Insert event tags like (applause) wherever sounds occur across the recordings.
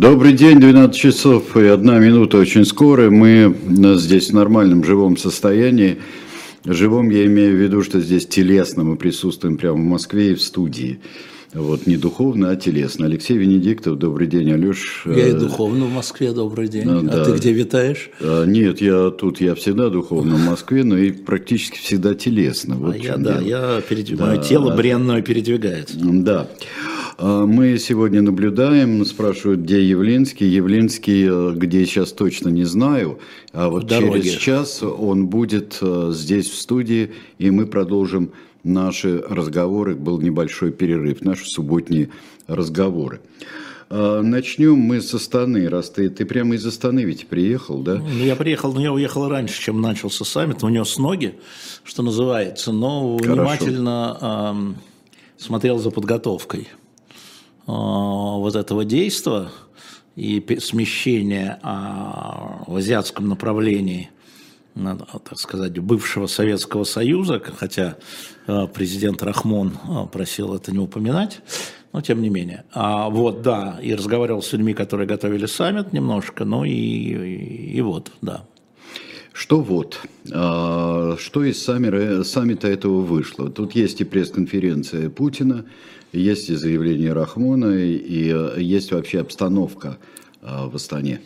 Добрый день, 12 часов и одна минута очень скоро. Мы здесь в нормальном живом состоянии. Живом я имею в виду, что здесь телесно мы присутствуем прямо в Москве и в студии. Вот не духовно, а телесно. Алексей Венедиктов, добрый день, Алеш. Я и духовно в Москве, добрый день. А, да. ты где витаешь? А, нет, я тут, я всегда духовно в Москве, но и практически всегда телесно. Вот а я, да, я передвигаю, да. тело бренное передвигается. Да. А, мы сегодня наблюдаем, спрашивают, где Явлинский. Явлинский, э, где сейчас точно не знаю, а вот Дороги. через час он будет э, здесь в студии, и мы продолжим наши разговоры. Был небольшой перерыв, наши субботние разговоры. А, начнем мы со Астаны, раз ты, ты прямо из Астаны ведь приехал, да? Ну, я приехал, но я уехал раньше, чем начался саммит, унес ноги, что называется, но Хорошо. внимательно э, смотрел за подготовкой. А, вот этого действия и смещения а, в азиатском направлении, так сказать, бывшего Советского Союза, хотя а, президент Рахмон просил это не упоминать, но тем не менее. А, вот, да, и разговаривал с людьми, которые готовили саммит немножко, ну и, и, и вот, да. Что вот? Что из саммита этого вышло? Тут есть и пресс-конференция Путина, есть и заявление Рахмона, и э, есть вообще обстановка э, в Астане.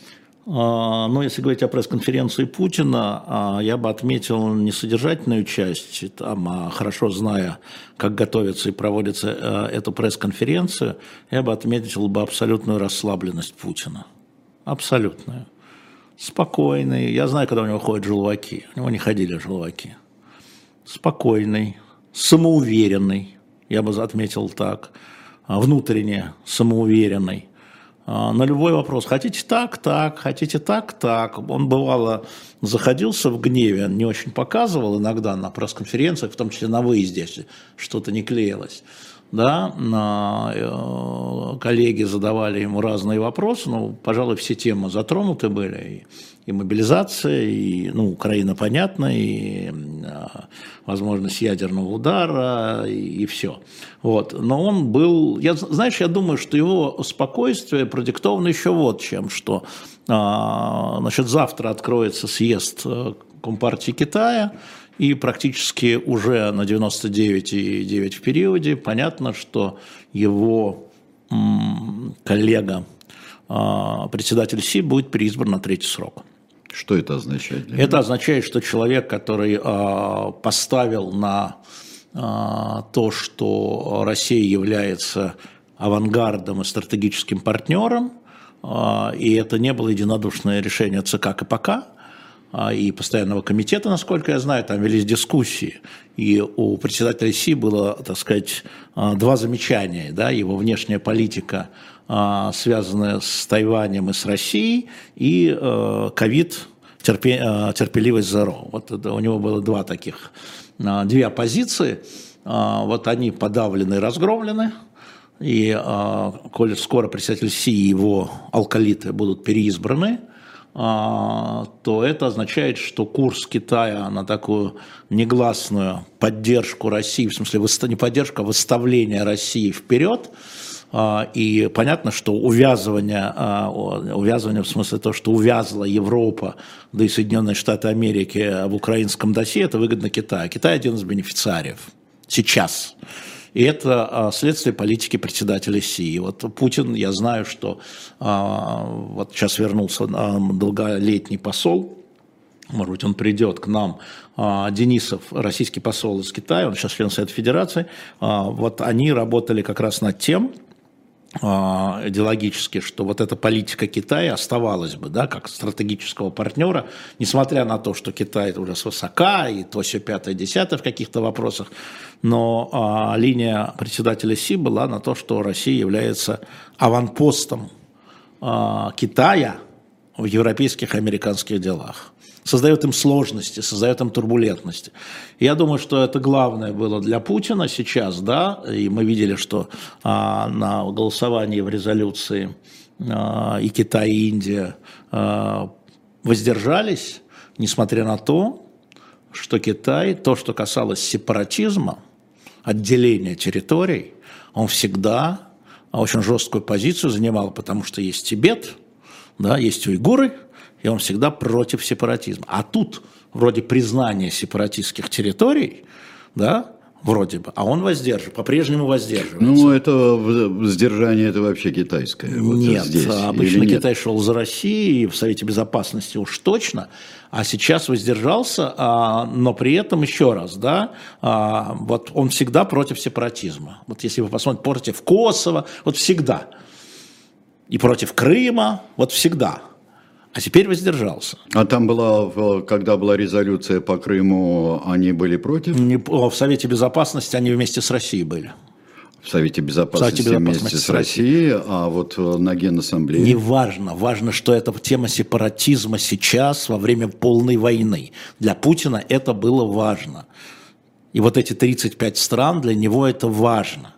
А, ну, если говорить о пресс-конференции Путина, а, я бы отметил не содержательную часть, там, а хорошо зная, как готовится и проводится э, эту пресс-конференцию, я бы отметил бы абсолютную расслабленность Путина. Абсолютную. Спокойный. Я знаю, когда у него ходят желваки. У него не ходили желваки. Спокойный, самоуверенный я бы отметил так, а, внутренне самоуверенный. А, на любой вопрос, хотите так, так, хотите так, так. Он бывало заходился в гневе, не очень показывал иногда на пресс-конференциях, в том числе на выезде, что-то не клеилось. Да, э, коллеги задавали ему разные вопросы, но, пожалуй, все темы затронуты были и мобилизация, и, ну, Украина, понятно, и а, возможность ядерного удара, и, и все. Вот. Но он был, я, знаешь, я думаю, что его спокойствие продиктовано еще вот чем, что, а, значит, завтра откроется съезд э, Компартии Китая, и практически уже на 99,9 в периоде понятно, что его коллега, а, председатель Си, будет переизбран на третий срок. Что это означает? это меня? означает, что человек, который э, поставил на э, то, что Россия является авангардом и стратегическим партнером, и это не было единодушное решение ЦК КПК, и постоянного комитета, насколько я знаю, там велись дискуссии. И у председателя Си было, так сказать, два замечания. Да, его внешняя политика а, связанная с Тайванем и с Россией, и ковид, терпе, терпеливость ЗРО. Вот это, у него было два таких, а, две оппозиции. А, вот они подавлены и разгромлены. И коль скоро председатель Си и его алкалиты будут переизбраны, то это означает, что курс Китая на такую негласную поддержку России, в смысле не поддержку, а выставление России вперед – а, и понятно, что увязывание, а, увязывание в смысле того, что увязла Европа, да и Соединенные Штаты Америки в украинском досье, это выгодно Китаю. Китай один из бенефициариев сейчас. И это а, следствие политики председателя Си. Вот Путин, я знаю, что вот сейчас вернулся долголетний посол, может быть, он придет к нам, Денисов, российский посол из Китая, он сейчас член Совета Федерации, вот они работали как раз над тем, а, идеологически, что вот эта политика Китая оставалась бы, да, как стратегического партнера, несмотря на то, что Китай уже свысока, и то все пятое, десятое в каких-то вопросах, но а, линия председателя Си была на то, что Россия является аванпостом а, Китая в европейских и американских делах создает им сложности, создает им турбулентности. Я думаю, что это главное было для Путина сейчас, да, и мы видели, что а, на голосовании в резолюции а, и Китай, и Индия а, воздержались, несмотря на то, что Китай, то, что касалось сепаратизма, отделения территорий, он всегда очень жесткую позицию занимал, потому что есть Тибет, да, есть уйгуры, и он всегда против сепаратизма. А тут вроде признания сепаратистских территорий, да, вроде бы, а он воздерживает, по-прежнему воздерживается. Ну, это сдержание, это вообще китайское. Вот нет, здесь, обычно нет? Китай шел за Россией, в Совете Безопасности уж точно, а сейчас воздержался, а, но при этом еще раз, да, а, вот он всегда против сепаратизма. Вот если вы посмотрите, против Косово, вот всегда. И против Крыма, вот всегда а теперь воздержался. А там была, когда была резолюция по Крыму, они были против? Не, в Совете Безопасности они вместе с Россией были. В Совете Безопасности, Совете Безопасности вместе с Россией, Россией, а вот на Генассамблее? Не важно. Важно, что это тема сепаратизма сейчас, во время полной войны. Для Путина это было важно. И вот эти 35 стран, для него это важно.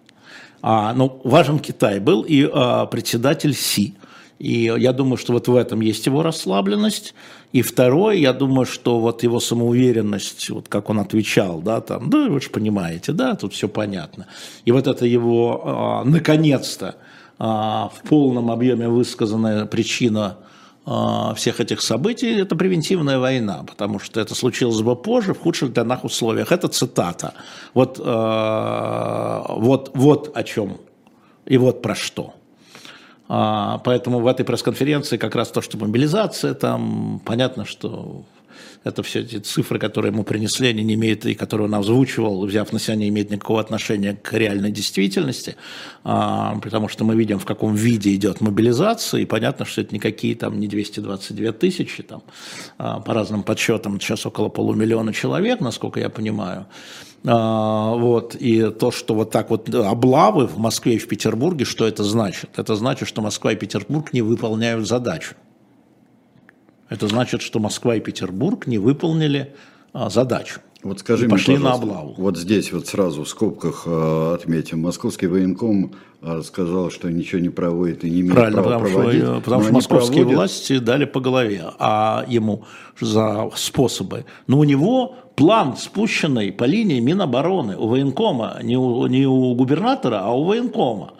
А, ну, важен Китай был и а, председатель Си – и я думаю, что вот в этом есть его расслабленность. И второе, я думаю, что вот его самоуверенность, вот как он отвечал, да, там, да, вы же понимаете, да, тут все понятно. И вот это его, а, наконец-то, а, в полном объеме высказанная причина а, всех этих событий – это превентивная война, потому что это случилось бы позже, в худших для нас условиях. Это цитата. Вот, вот, вот о чем и вот про что. А, поэтому в этой пресс-конференции как раз то, что мобилизация, там понятно, что это все эти цифры, которые ему принесли, они не имеют, и которые он озвучивал, взяв на себя, не имеют никакого отношения к реальной действительности, а, потому что мы видим, в каком виде идет мобилизация, и понятно, что это никакие там не 222 тысячи, там, а, по разным подсчетам, сейчас около полумиллиона человек, насколько я понимаю, вот, и то, что вот так вот облавы в Москве и в Петербурге, что это значит? Это значит, что Москва и Петербург не выполняют задачу. Это значит, что Москва и Петербург не выполнили а, задачу. Вот скажи и пошли мне, на облаву. Вот здесь вот сразу в скобках э, отметим. Московский военком э, сказал, что ничего не проводит и не имеет Правильно, права потому проводить. Что, потому что московские проводят. власти дали по голове, а ему за способы. Но у него план спущенный по линии Минобороны у военкома, не у, не у губернатора, а у военкома.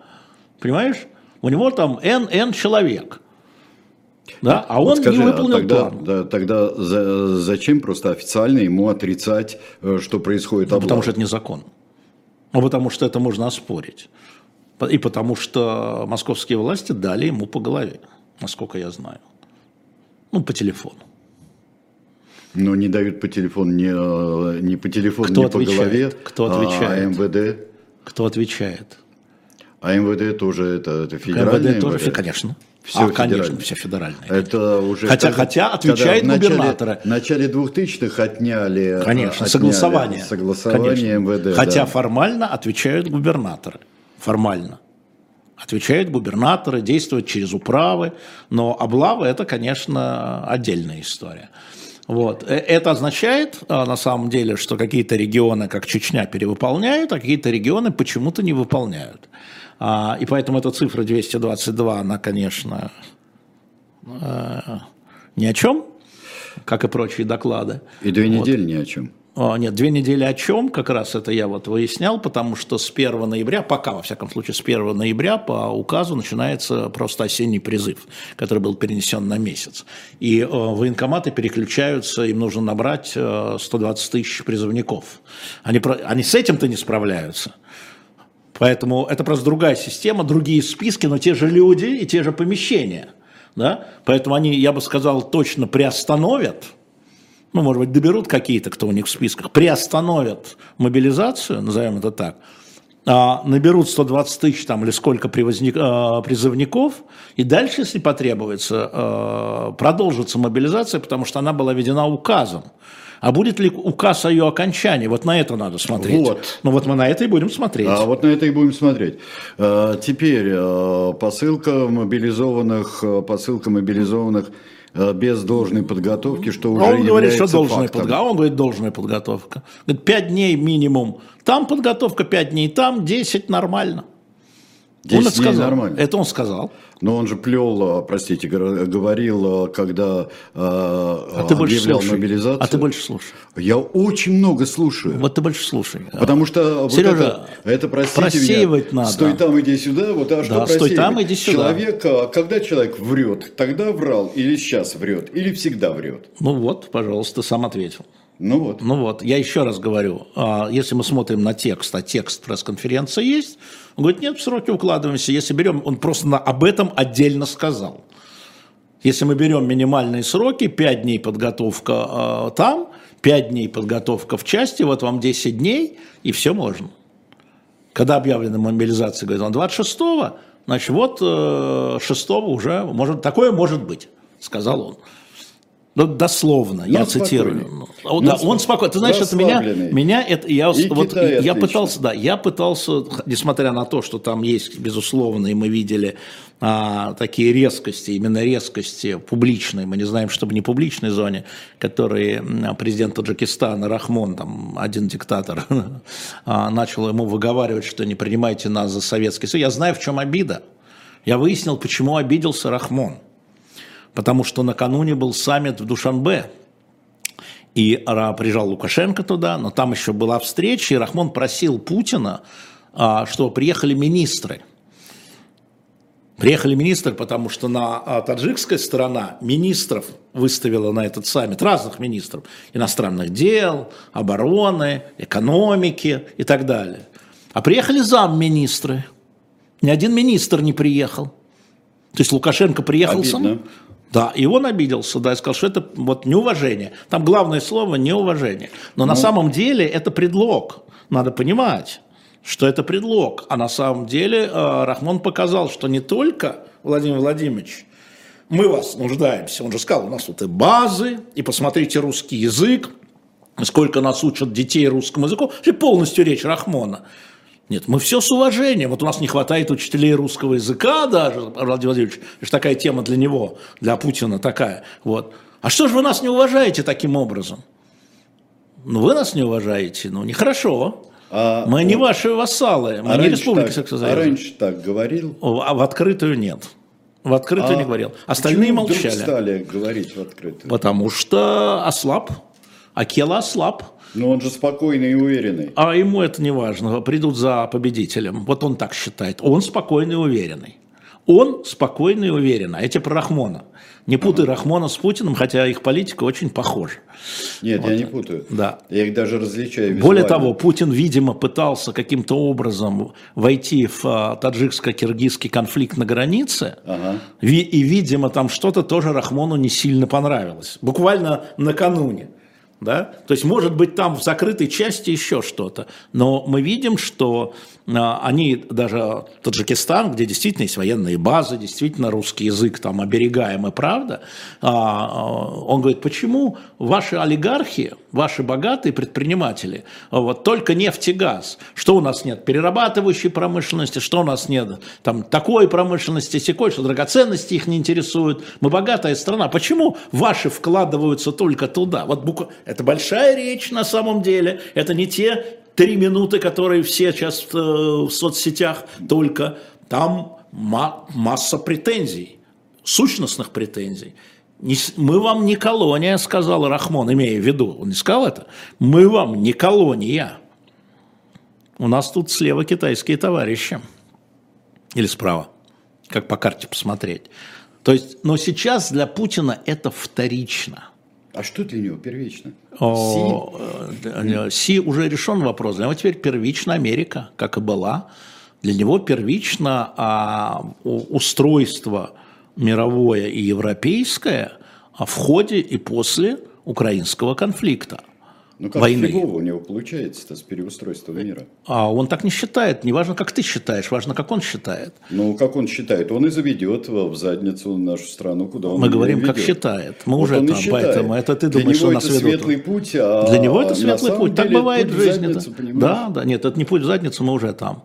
Понимаешь? У него там N человек – да? А вот он скажи, не а выполнил а тогда, план. Да, тогда за, зачем просто официально ему отрицать, э, что происходит ну, Потому что это не закон. Ну, потому что это можно оспорить. И потому что московские власти дали ему по голове, насколько я знаю. Ну, по телефону. Но не дают по телефону, не, э, не по телефону, Кто не отвечает? по голове. Кто а отвечает? А МВД? Кто отвечает? А МВД тоже это, это федеральное МВД? тоже, конечно. Все а, конечно, все федеральное. Это уже хотя, когда, хотя отвечает когда губернатора. В начале, начале 2000-х отняли, конечно, отняли согласование. согласование конечно. МВД. Хотя да. формально отвечают губернаторы. Формально. Отвечают губернаторы, действуют через управы, но облавы это, конечно, отдельная история. Вот. Э, это означает, а, на самом деле, что какие-то регионы, как Чечня, перевыполняют, а какие-то регионы почему-то не выполняют. А, и поэтому эта цифра 222, она, конечно, э, ни о чем, как и прочие доклады. И две недели вот. ни о чем. Нет, две недели о чем, как раз это я вот выяснял, потому что с 1 ноября, пока, во всяком случае, с 1 ноября по указу начинается просто осенний призыв, который был перенесен на месяц. И э, военкоматы переключаются, им нужно набрать э, 120 тысяч призывников. Они, они с этим-то не справляются. Поэтому это просто другая система, другие списки, но те же люди и те же помещения. Да? Поэтому они, я бы сказал, точно приостановят, ну, может быть, доберут какие-то, кто у них в списках, приостановят мобилизацию, назовем это так, наберут 120 тысяч там, или сколько привозник, а, призывников, и дальше, если потребуется, а, продолжится мобилизация, потому что она была введена указом. А будет ли указ о ее окончании? Вот на это надо смотреть. Вот. Ну вот мы на это и будем смотреть. А вот на это и будем смотреть. А, теперь а, посылка мобилизованных, а, посылка мобилизованных без должной подготовки, что уже он говорит, что должная подготовка. Он говорит, должная подготовка. Говорит, 5 дней минимум. Там подготовка 5 дней, там 10 нормально. 10 он это сказал. нормально. Это он сказал. Но он же плел, простите, говорил, когда а ты объявлял мобилизацию. А ты больше слушай. Я очень много слушаю. Вот ты больше слушай. Потому что Сережа, вот это, это простите меня, надо. Стой там, иди сюда. Вот, а да, что стой там, иди сюда. Человек, а когда человек врет, тогда врал или сейчас врет, или всегда врет? Ну вот, пожалуйста, сам ответил. Ну вот. Ну вот, я еще раз говорю, а, если мы смотрим на текст, а текст пресс-конференции есть, он говорит, нет, в сроки укладываемся, если берем, он просто на, об этом отдельно сказал. Если мы берем минимальные сроки, 5 дней подготовка э, там, 5 дней подготовка в части, вот вам 10 дней, и все можно. Когда объявлена мобилизация, говорит, он 26-го, значит, вот э, 6 уже, может, такое может быть, сказал он. Ну, дословно, Но я цитирую. Ну, Но да, он спокойно. Ты знаешь, это меня, меня это я и вот Китай я пытался, да, я пытался, несмотря на то, что там есть безусловно, и мы видели а, такие резкости, именно резкости публичные, мы не знаем, чтобы не публичной зоне, которые президент Таджикистана Рахмон, там один диктатор, (laughs) а, начал ему выговаривать, что не принимайте нас за Советский Союз. Я знаю, в чем обида. Я выяснил, почему обиделся Рахмон потому что накануне был саммит в Душанбе, и приезжал Лукашенко туда, но там еще была встреча, и Рахмон просил Путина, а, что приехали министры. Приехали министры, потому что на а, таджикская сторона министров выставила на этот саммит, разных министров, иностранных дел, обороны, экономики и так далее. А приехали замминистры. Ни один министр не приехал. То есть Лукашенко приехал Обидно. сам. Да, и он обиделся, да, и сказал, что это вот неуважение. Там главное слово неуважение. Но ну, на самом деле это предлог. Надо понимать, что это предлог. А на самом деле э, Рахмон показал, что не только Владимир Владимирович, мы вас нуждаемся. Он же сказал, у нас тут и базы, и посмотрите русский язык, сколько нас учат детей русскому языку. И полностью речь Рахмона. Нет, мы все с уважением. Вот у нас не хватает учителей русского языка даже, Владимир Владимирович, это такая тема для него, для Путина такая. Вот. А что же вы нас не уважаете таким образом? Ну, вы нас не уважаете, ну, нехорошо. А, мы не ваши вассалы, мы а не республика Союза. А раньше так говорил? А в открытую нет. В открытую а не говорил. Остальные молчали. стали говорить в открытую? Потому что ослаб. Акела ослаб. Но он же спокойный и уверенный. А ему это не важно. Придут за победителем. Вот он так считает. Он спокойный и уверенный. Он спокойный и уверенный. А эти про Рахмона. Не путай ага. Рахмона с Путиным, хотя их политика очень похожа. Нет, вот. я не путаю. Да. Я их даже различаю визуально. Более того, Путин, видимо, пытался каким-то образом войти в а, таджикско-киргизский конфликт на границе. Ага. И, видимо, там что-то тоже Рахмону не сильно понравилось. Буквально накануне. Да? То есть, может быть, там в закрытой части еще что-то. Но мы видим, что они, даже Таджикистан, где действительно есть военные базы, действительно русский язык там оберегаемый, правда, а, а, он говорит, почему ваши олигархи, ваши богатые предприниматели, вот только нефть и газ, что у нас нет перерабатывающей промышленности, что у нас нет там такой промышленности, секой, что драгоценности их не интересуют, мы богатая страна, почему ваши вкладываются только туда? Вот букв... это большая речь на самом деле, это не те три минуты, которые все сейчас э, в соцсетях только, там масса претензий, сущностных претензий. Мы вам не колония, сказал Рахмон, имея в виду, он не сказал это, мы вам не колония. У нас тут слева китайские товарищи. Или справа, как по карте посмотреть. То есть, но сейчас для Путина это вторично – а что для него первично? Си? Э, Си уже решен вопрос. Для него теперь первична Америка, как и была. Для него первично а, устройство мировое и европейское а в ходе и после украинского конфликта. Ну как войны. фигово у него получается с переустройством мира? А он так не считает. Не важно, как ты считаешь, важно, как он считает. Ну, как он считает? Он и заведет в задницу нашу страну, куда он Мы говорим, ведет. как считает. Мы вот уже там, поэтому это ты Для думаешь, что нас это светлый путь, а Для него это светлый путь. Так бывает в жизни. Задницу, да, да, нет, это не путь в задницу, мы уже там.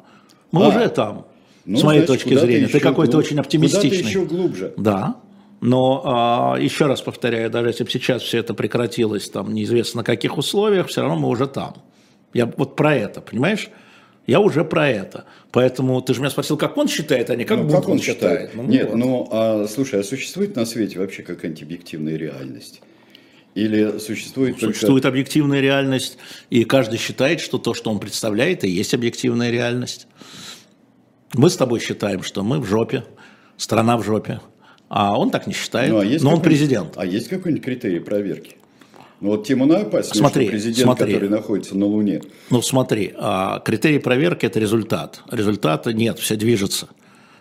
Мы а, уже там. Ну, с моей значит, точки зрения. Ты какой-то очень оптимистичный. Куда-то еще глубже. Да. Но а, еще раз повторяю, даже если бы сейчас все это прекратилось, там неизвестно на каких условиях, все равно мы уже там. Я вот про это, понимаешь? Я уже про это. Поэтому ты же меня спросил, как он считает, а не как, ну, как он считает. считает. Ну, Нет, вот. ну, а, слушай, а существует на свете вообще какая-нибудь объективная реальность? Или существует только... Существует объективная реальность, и каждый считает, что то, что он представляет, и есть объективная реальность. Мы с тобой считаем, что мы в жопе, страна в жопе. А он так не считает, ну, а но он президент. А есть какой-нибудь критерий проверки? Ну вот Тимон опаснее, смотри, что президент, смотри. который находится на Луне. Ну смотри, а, критерий проверки – это результат. Результата нет, все движется.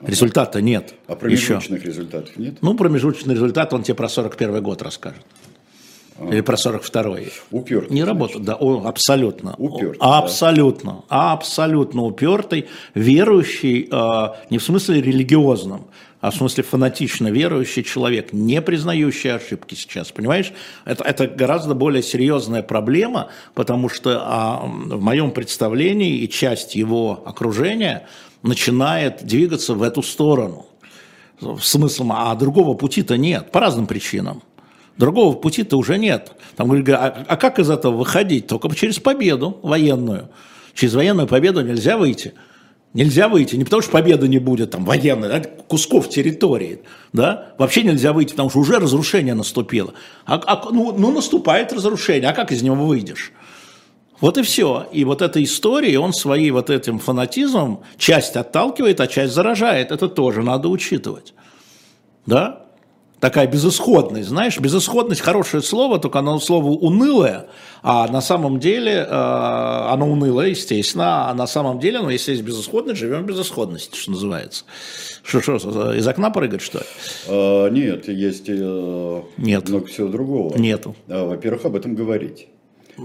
Результата нет. А промежуточных еще. результатов нет? Ну, промежуточный результат, он тебе про 41 год расскажет. А. Или про 42-й. Упертый. Не работает, да, он абсолютно. Упертый. Абсолютно, да. абсолютно упертый, верующий, э, не в смысле религиозном, а в смысле фанатично верующий человек, не признающий ошибки сейчас, понимаешь? Это, это гораздо более серьезная проблема, потому что а, в моем представлении и часть его окружения начинает двигаться в эту сторону. Смыслом, а другого пути-то нет, по разным причинам. Другого пути-то уже нет. Там говорят, а, а как из этого выходить? Только через победу военную. Через военную победу нельзя выйти. Нельзя выйти, не потому что победы не будет, там, военной, да, кусков территории, да, вообще нельзя выйти, потому что уже разрушение наступило. А, а, ну, ну, наступает разрушение, а как из него выйдешь? Вот и все. И вот эта история, он своим вот этим фанатизмом часть отталкивает, а часть заражает. Это тоже надо учитывать. Да? Такая безысходность, знаешь, безысходность хорошее слово, только оно слово унылое, а на самом деле э, оно унылое, естественно, а на самом деле, ну, если есть безысходность, живем в безысходности, что называется. Что, что, из окна прыгать, что ли? А, нет, есть э, нет. много всего другого. Нету. Во-первых, об этом говорить.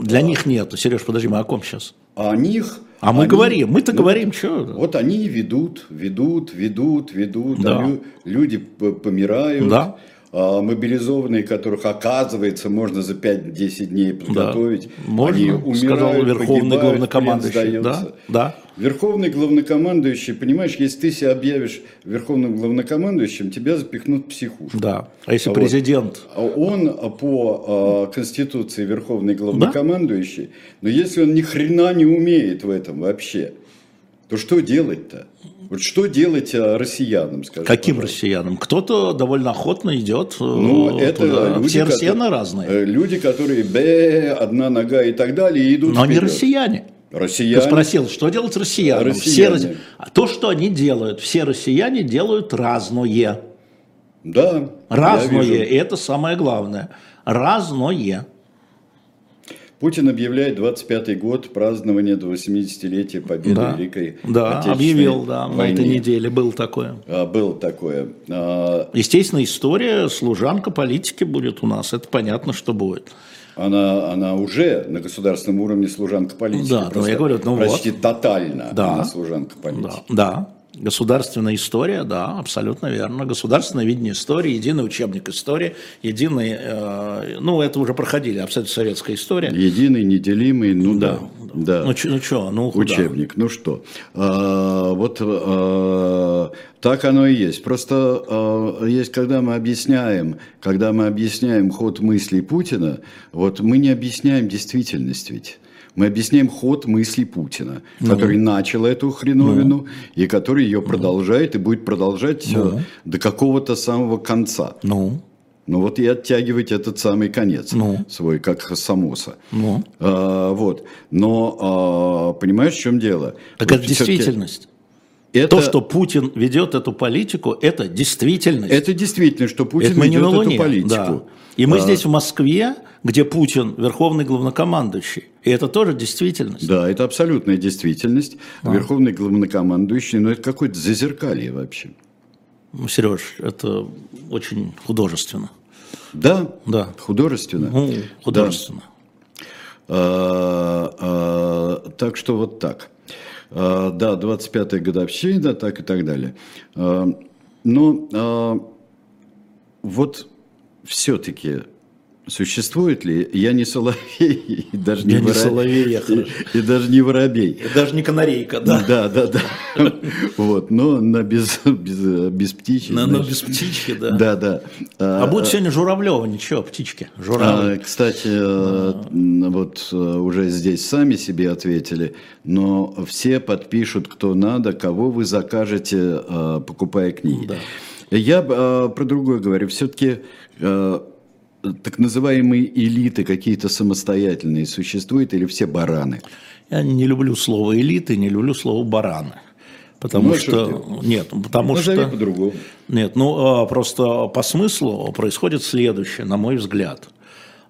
Для а, них нету. Сереж, подожди, мы о ком сейчас? А о них... А мы они, говорим, мы-то ну, говорим, что? Вот они ведут, ведут, ведут, ведут, да. а люди помирают. Да а, мобилизованные, которых, оказывается, можно за 5-10 дней подготовить. Да, можно, они умирают, сказал Верховный главнокомандующий. Да, да. Верховный главнокомандующий, понимаешь, если ты себя объявишь верховным главнокомандующим, тебя запихнут в психушку. Да, а если вот. президент? А он по э, Конституции верховный главнокомандующий, да? но если он ни хрена не умеет в этом вообще, то что делать-то? Вот что делать э, россиянам, скажем? Каким пожалуйста? россиянам? Кто-то довольно охотно идет э, ну, это туда. Люди, Все россияне разные. Э, люди, которые б, одна нога и так далее, идут Но вперед. они россияне. Россияне. Ты спросил, что делать россиянам? Россияне. Все, то, что они делают, все россияне делают разное. Да. Разное, и это самое главное. Разное. Путин объявляет 25-й год празднования до 80-летия победы да, Великой Да, объявил, да, войне. на этой неделе был такое. А, было такое. А... Естественно, история служанка политики будет у нас, это понятно, что будет. Она, она уже на государственном уровне служанка политики. Да, ну я говорю, ну почти вот. тотально да, она служанка политики. Да, да. Государственная история, да, абсолютно верно. Государственное видение истории, единый учебник истории, единый, э, ну, это уже проходили, абсолютно советская история. Единый, неделимый, ну да. да. да. Ну, ну что, ну Учебник, да. ну что. А, вот а, так оно и есть. Просто а, есть, когда мы объясняем, когда мы объясняем ход мыслей Путина, вот мы не объясняем действительность ведь. Мы объясняем ход мысли Путина, ну. который начал эту хреновину ну. и который ее продолжает и будет продолжать ну. до какого-то самого конца. Ну. Ну вот и оттягивать этот самый конец ну. свой, как Самоса. Ну. А, вот. Но а, понимаешь, в чем дело? Так вот это действительность. Это... То, что Путин ведет эту политику, это действительность. Это действительно, что Путин это ведет эту политику. Да. И мы а... здесь в Москве, где Путин верховный главнокомандующий. И это тоже действительность. Да, это абсолютная действительность. А. Верховный главнокомандующий, но это какое-то зазеркалье вообще. Ну, Сереж, это очень художественно. Да, да. художественно. Ну, художественно. Да. А, а, так что вот так. А, да, 25-я годовщина, так и так далее. А, но а, вот все-таки Существует ли? Я не соловей, (laughs) и даже я не, не соловей, я и, и даже не воробей. И даже не канарейка, да. Да, да, да. (laughs) Вот, но на без, без, без птички. На, на без птички, да. Да, да. А, а будет сегодня Журавлева, ничего, птички. А, кстати, а. вот уже здесь сами себе ответили, но все подпишут, кто надо, кого вы закажете, покупая книги. Да. Я про другое говорю. Все-таки так называемые элиты какие-то самостоятельные существуют или все бараны? Я не люблю слово элиты, не люблю слово бараны. Потому ну, что, что нет, потому Назови что по-другому. Нет, ну а, просто по смыслу происходит следующее, на мой взгляд.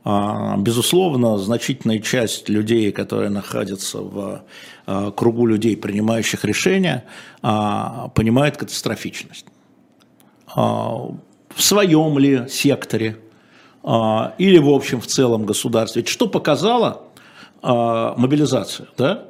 А, безусловно, значительная часть людей, которые находятся в а, кругу людей, принимающих решения, понимает катастрофичность. В своем ли секторе, а, или в общем в целом государстве. Что показала а, мобилизация? Да?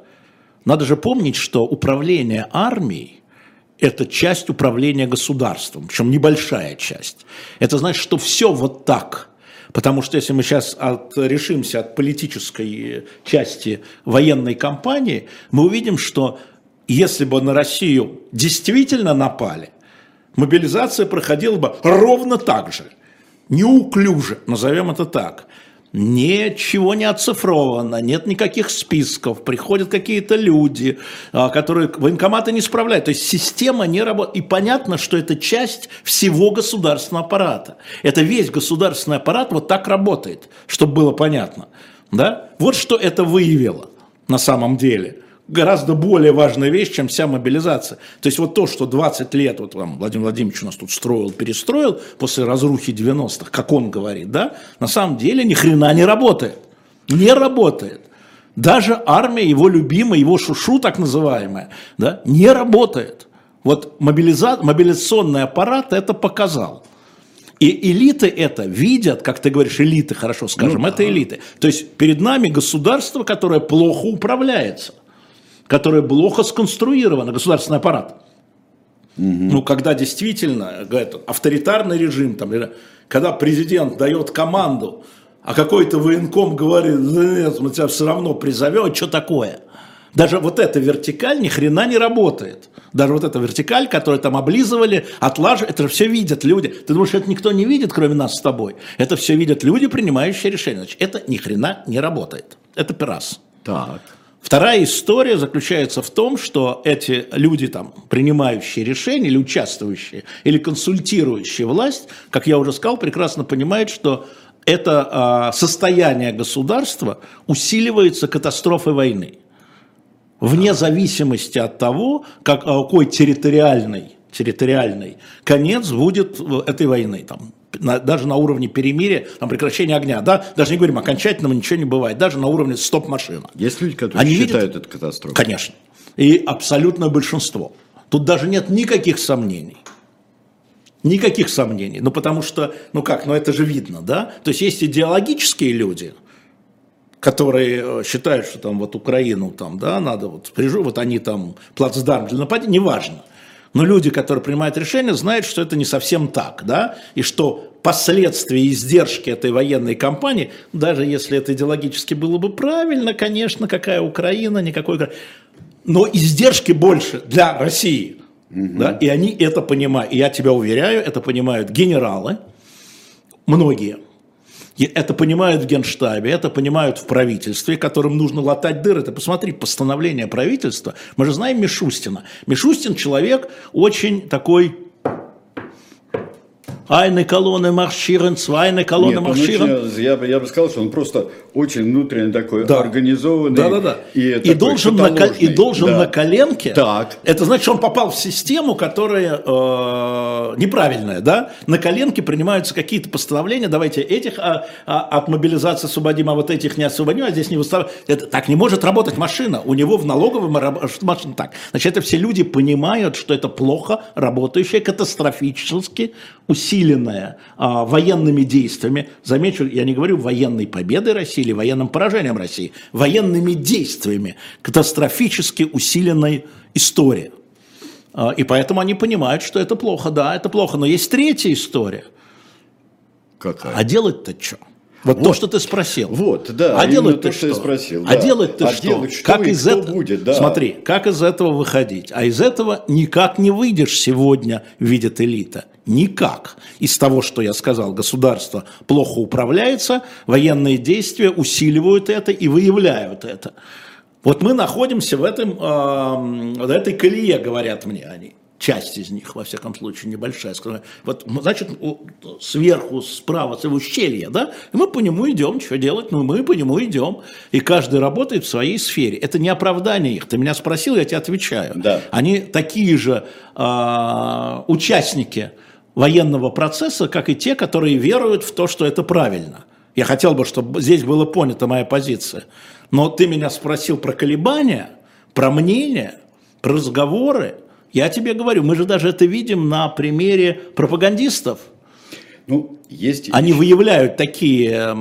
Надо же помнить, что управление армией – это часть управления государством, причем небольшая часть. Это значит, что все вот так – Потому что если мы сейчас от, решимся от политической части военной кампании, мы увидим, что если бы на Россию действительно напали, мобилизация проходила бы ровно так же – неуклюже, назовем это так. Ничего не оцифровано, нет никаких списков, приходят какие-то люди, а, которые военкоматы не справляют. То есть система не работает. И понятно, что это часть всего государственного аппарата. Это весь государственный аппарат вот так работает, чтобы было понятно. Да? Вот что это выявило на самом деле – гораздо более важная вещь, чем вся мобилизация. То есть вот то, что 20 лет вот вам Владимир Владимирович у нас тут строил, перестроил после разрухи 90-х, как он говорит, да, на самом деле ни хрена не работает. Не работает. Даже армия, его любимая, его шушу так называемая, да, не работает. Вот мобилиза... мобилизационный аппарат это показал. И элиты это видят, как ты говоришь, элиты, хорошо скажем, ну, это да. элиты. То есть перед нами государство, которое плохо управляется – которое плохо сконструировано, государственный аппарат. Угу. Ну, когда действительно говорят, авторитарный режим, там, когда президент дает команду, а какой-то военком говорит, да нет, мы тебя все равно призовем, что такое? Даже вот эта вертикаль ни хрена не работает. Даже вот эта вертикаль, которую там облизывали, отлаживали, это же все видят люди. Ты думаешь, это никто не видит, кроме нас с тобой? Это все видят люди, принимающие решения. Значит, это ни хрена не работает. Это пирас. Так. Вторая история заключается в том, что эти люди, там, принимающие решения или участвующие, или консультирующие власть, как я уже сказал, прекрасно понимают, что это э, состояние государства усиливается катастрофой войны. Вне зависимости от того, как, какой территориальный, территориальный конец будет этой войны. Там, на, даже на уровне перемирия, там, прекращения огня, да, даже не говорим окончательного, ничего не бывает, даже на уровне стоп-машина. Есть люди, которые Они считают видят, это катастрофой? Конечно. И абсолютное большинство. Тут даже нет никаких сомнений. Никаких сомнений. Ну, потому что, ну как, ну это же видно, да? То есть есть идеологические люди, которые э, считают, что там вот Украину там, да, надо вот, вот они там плацдарм для нападения, неважно. Но люди, которые принимают решения, знают, что это не совсем так, да, и что последствия и издержки этой военной кампании, даже если это идеологически было бы правильно, конечно, какая Украина, никакой... Но издержки больше для России, угу. да, и они это понимают. И я тебя уверяю, это понимают генералы, многие, это понимают в Генштабе, это понимают в правительстве, которым нужно латать дыры. Ты посмотри, постановление правительства. Мы же знаем Мишустина. Мишустин человек очень такой Айны колонны маршируют, свайны колонны маршируют. Я, я бы сказал, что он просто очень внутренне такой да. организованный. Да, да, да. И, и должен, на, и должен да. на коленке. Так. Это значит, что он попал в систему, которая э, неправильная, да? На коленке принимаются какие-то постановления, давайте этих а, а, от мобилизации освободим, а вот этих не освободим, а здесь не выставим. Это так не может работать машина. У него в налоговом машина так. Значит, это все люди понимают, что это плохо работающая, катастрофически усиленная а, военными действиями, замечу, я не говорю военной победой России или военным поражением России, военными действиями, катастрофически усиленной история. А, и поэтому они понимают, что это плохо, да, это плохо. Но есть третья история. Какая? А делать-то что? Вот, вот то, что ты спросил. Вот, да. А делать то, что? я спросил. А да. делать ты а что? Делать что как из этого будет, да. Смотри, как из этого выходить? А из этого никак не выйдешь сегодня, видит элита. Никак. Из того, что я сказал, государство плохо управляется, военные действия усиливают это и выявляют это. Вот мы находимся в, этом, э, этой колее, говорят мне они часть из них, во всяком случае, небольшая, скажем, вот, значит, сверху, справа, с ущелья, да, и мы по нему идем, что делать, ну, мы по нему идем, и каждый работает в своей сфере. Это не оправдание их, ты меня спросил, я тебе отвечаю. Да. Они такие же э, участники военного процесса, как и те, которые веруют в то, что это правильно. Я хотел бы, чтобы здесь была понята моя позиция. Но ты меня спросил про колебания, про мнение, про разговоры, я тебе говорю, мы же даже это видим на примере пропагандистов. Ну, есть... Они выявляют такие...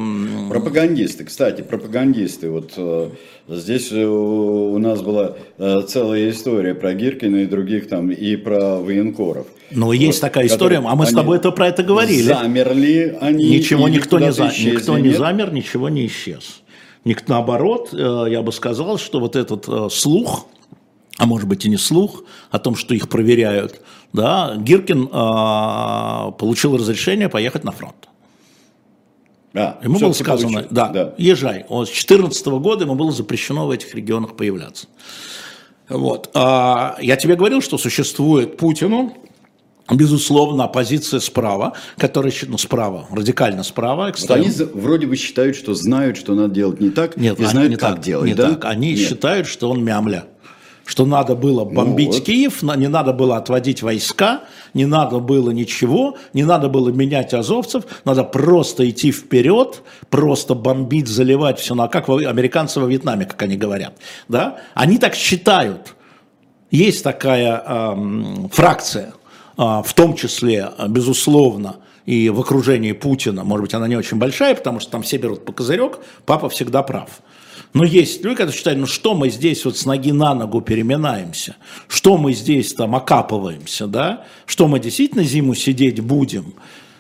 Пропагандисты, кстати, пропагандисты. Вот э, здесь э, у нас была э, целая история про Гиркина и других там, и про военкоров. Ну, вот, есть такая история, а мы с тобой это про это говорили. Замерли они. Ничего никто не, за... никто не замер, ничего не исчез. Никто, наоборот, я бы сказал, что вот этот слух, а может быть и не слух, о том, что их проверяют, да, Гиркин э, получил разрешение поехать на фронт. А, ему было сказано, да, да, езжай. с 2014 года ему было запрещено в этих регионах появляться. Вот. А, я тебе говорил, что существует Путину, безусловно, оппозиция справа, которая, ну, справа, радикально справа. Экстрем. Вот они вроде бы считают, что знают, что надо делать не так, Нет, и знают, не как так, делать, не да? так. Они Нет. считают, что он мямля что надо было ну бомбить ну, вот. Киев, не надо было отводить войска, не надо было ничего, не надо было менять азовцев, надо просто идти вперед, просто бомбить, заливать все, на как американцы во Вьетнаме, как они говорят. Да? Они так считают. Есть такая э, фракция, э, в том числе, безусловно, и в окружении Путина, может быть, она не очень большая, потому что там все берут по козырек, папа всегда прав. Но есть люди, которые считают, ну что мы здесь вот с ноги на ногу переминаемся, что мы здесь там окапываемся, да, что мы действительно зиму сидеть будем,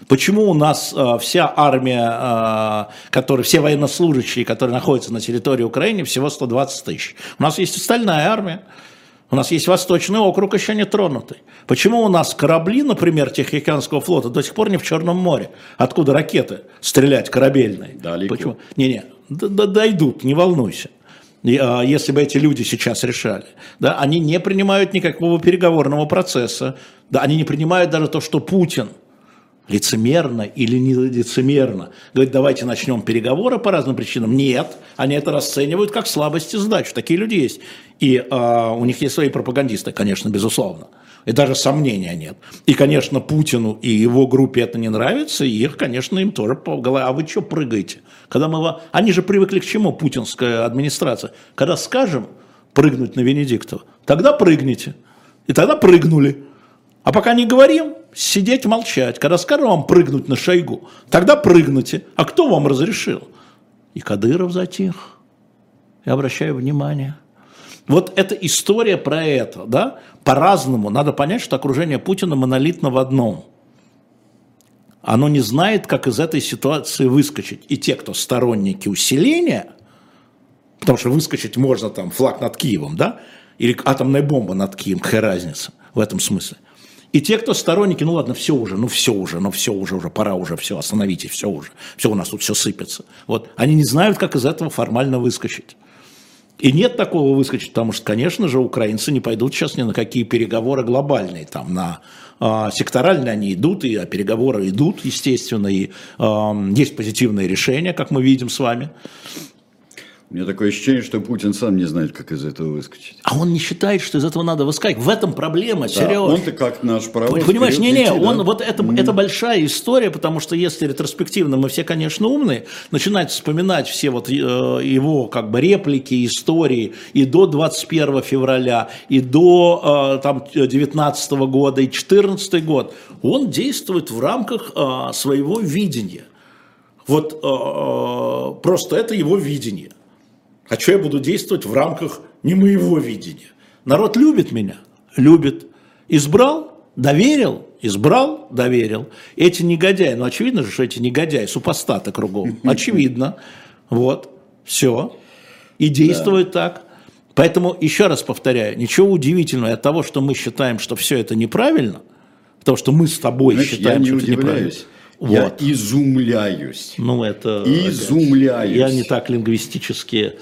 Почему у нас э, вся армия, э, которые, все военнослужащие, которые находятся на территории Украины, всего 120 тысяч? У нас есть остальная армия. У нас есть Восточный округ, еще не тронутый. Почему у нас корабли, например, Тихоокеанского флота до сих пор не в Черном море? Откуда ракеты стрелять корабельные? Далеко. Почему? Не-не, дойдут, не волнуйся. А, если бы эти люди сейчас решали, да, они не принимают никакого переговорного процесса, да, они не принимают даже то, что Путин лицемерно или не лицемерно говорит, давайте начнем переговоры по разным причинам. Нет, они это расценивают как слабость и сдачу. Такие люди есть. И а, у них есть свои пропагандисты, конечно, безусловно и даже сомнения нет. И, конечно, Путину и его группе это не нравится, и их, конечно, им тоже по голове. А вы что прыгаете? Когда мы... Они же привыкли к чему, путинская администрация? Когда скажем прыгнуть на Венедиктова, тогда прыгните. И тогда прыгнули. А пока не говорим, сидеть молчать. Когда скажем вам прыгнуть на Шойгу, тогда прыгните. А кто вам разрешил? И Кадыров затих. Я обращаю внимание – вот эта история про это, да, по-разному. Надо понять, что окружение Путина монолитно в одном. Оно не знает, как из этой ситуации выскочить. И те, кто сторонники усиления, потому что выскочить можно там флаг над Киевом, да, или атомная бомба над Киевом, какая разница в этом смысле. И те, кто сторонники, ну ладно, все уже, ну все уже, ну все уже, уже пора уже, все, остановитесь, все уже, все у нас тут все сыпется. Вот, они не знают, как из этого формально выскочить. И нет такого выскочить, потому что, конечно же, украинцы не пойдут сейчас ни на какие переговоры глобальные. Там на а, секторальные они идут, и а переговоры идут, естественно, и а, есть позитивные решения, как мы видим с вами. У меня такое ощущение, что Путин сам не знает, как из этого выскочить. А он не считает, что из этого надо выскакивать. В этом проблема, да, Сереж. Он-то как наш паровоз. Понимаешь, не-не, он да? вот это, mm. это большая история, потому что если ретроспективно мы все, конечно, умные, начинать вспоминать все вот э, его как бы реплики, истории и до 21 февраля, и до э, там 19 года, и 14 год, он действует в рамках э, своего видения. Вот э, э просто это его видение. А что я буду действовать в рамках не моего видения? Народ любит меня? Любит. Избрал? доверил, избрал, доверил. Эти негодяи, ну очевидно же, что эти негодяи, супостаты кругом, (laughs) очевидно. Вот, все. И действуют да. так. Поэтому, еще раз повторяю, ничего удивительного от того, что мы считаем, что все это неправильно, потому что мы с тобой Значит, считаем, я не что удивляюсь. это неправильно. Я изумляюсь. Ну, это... Изумляюсь. Я не так лингвистически...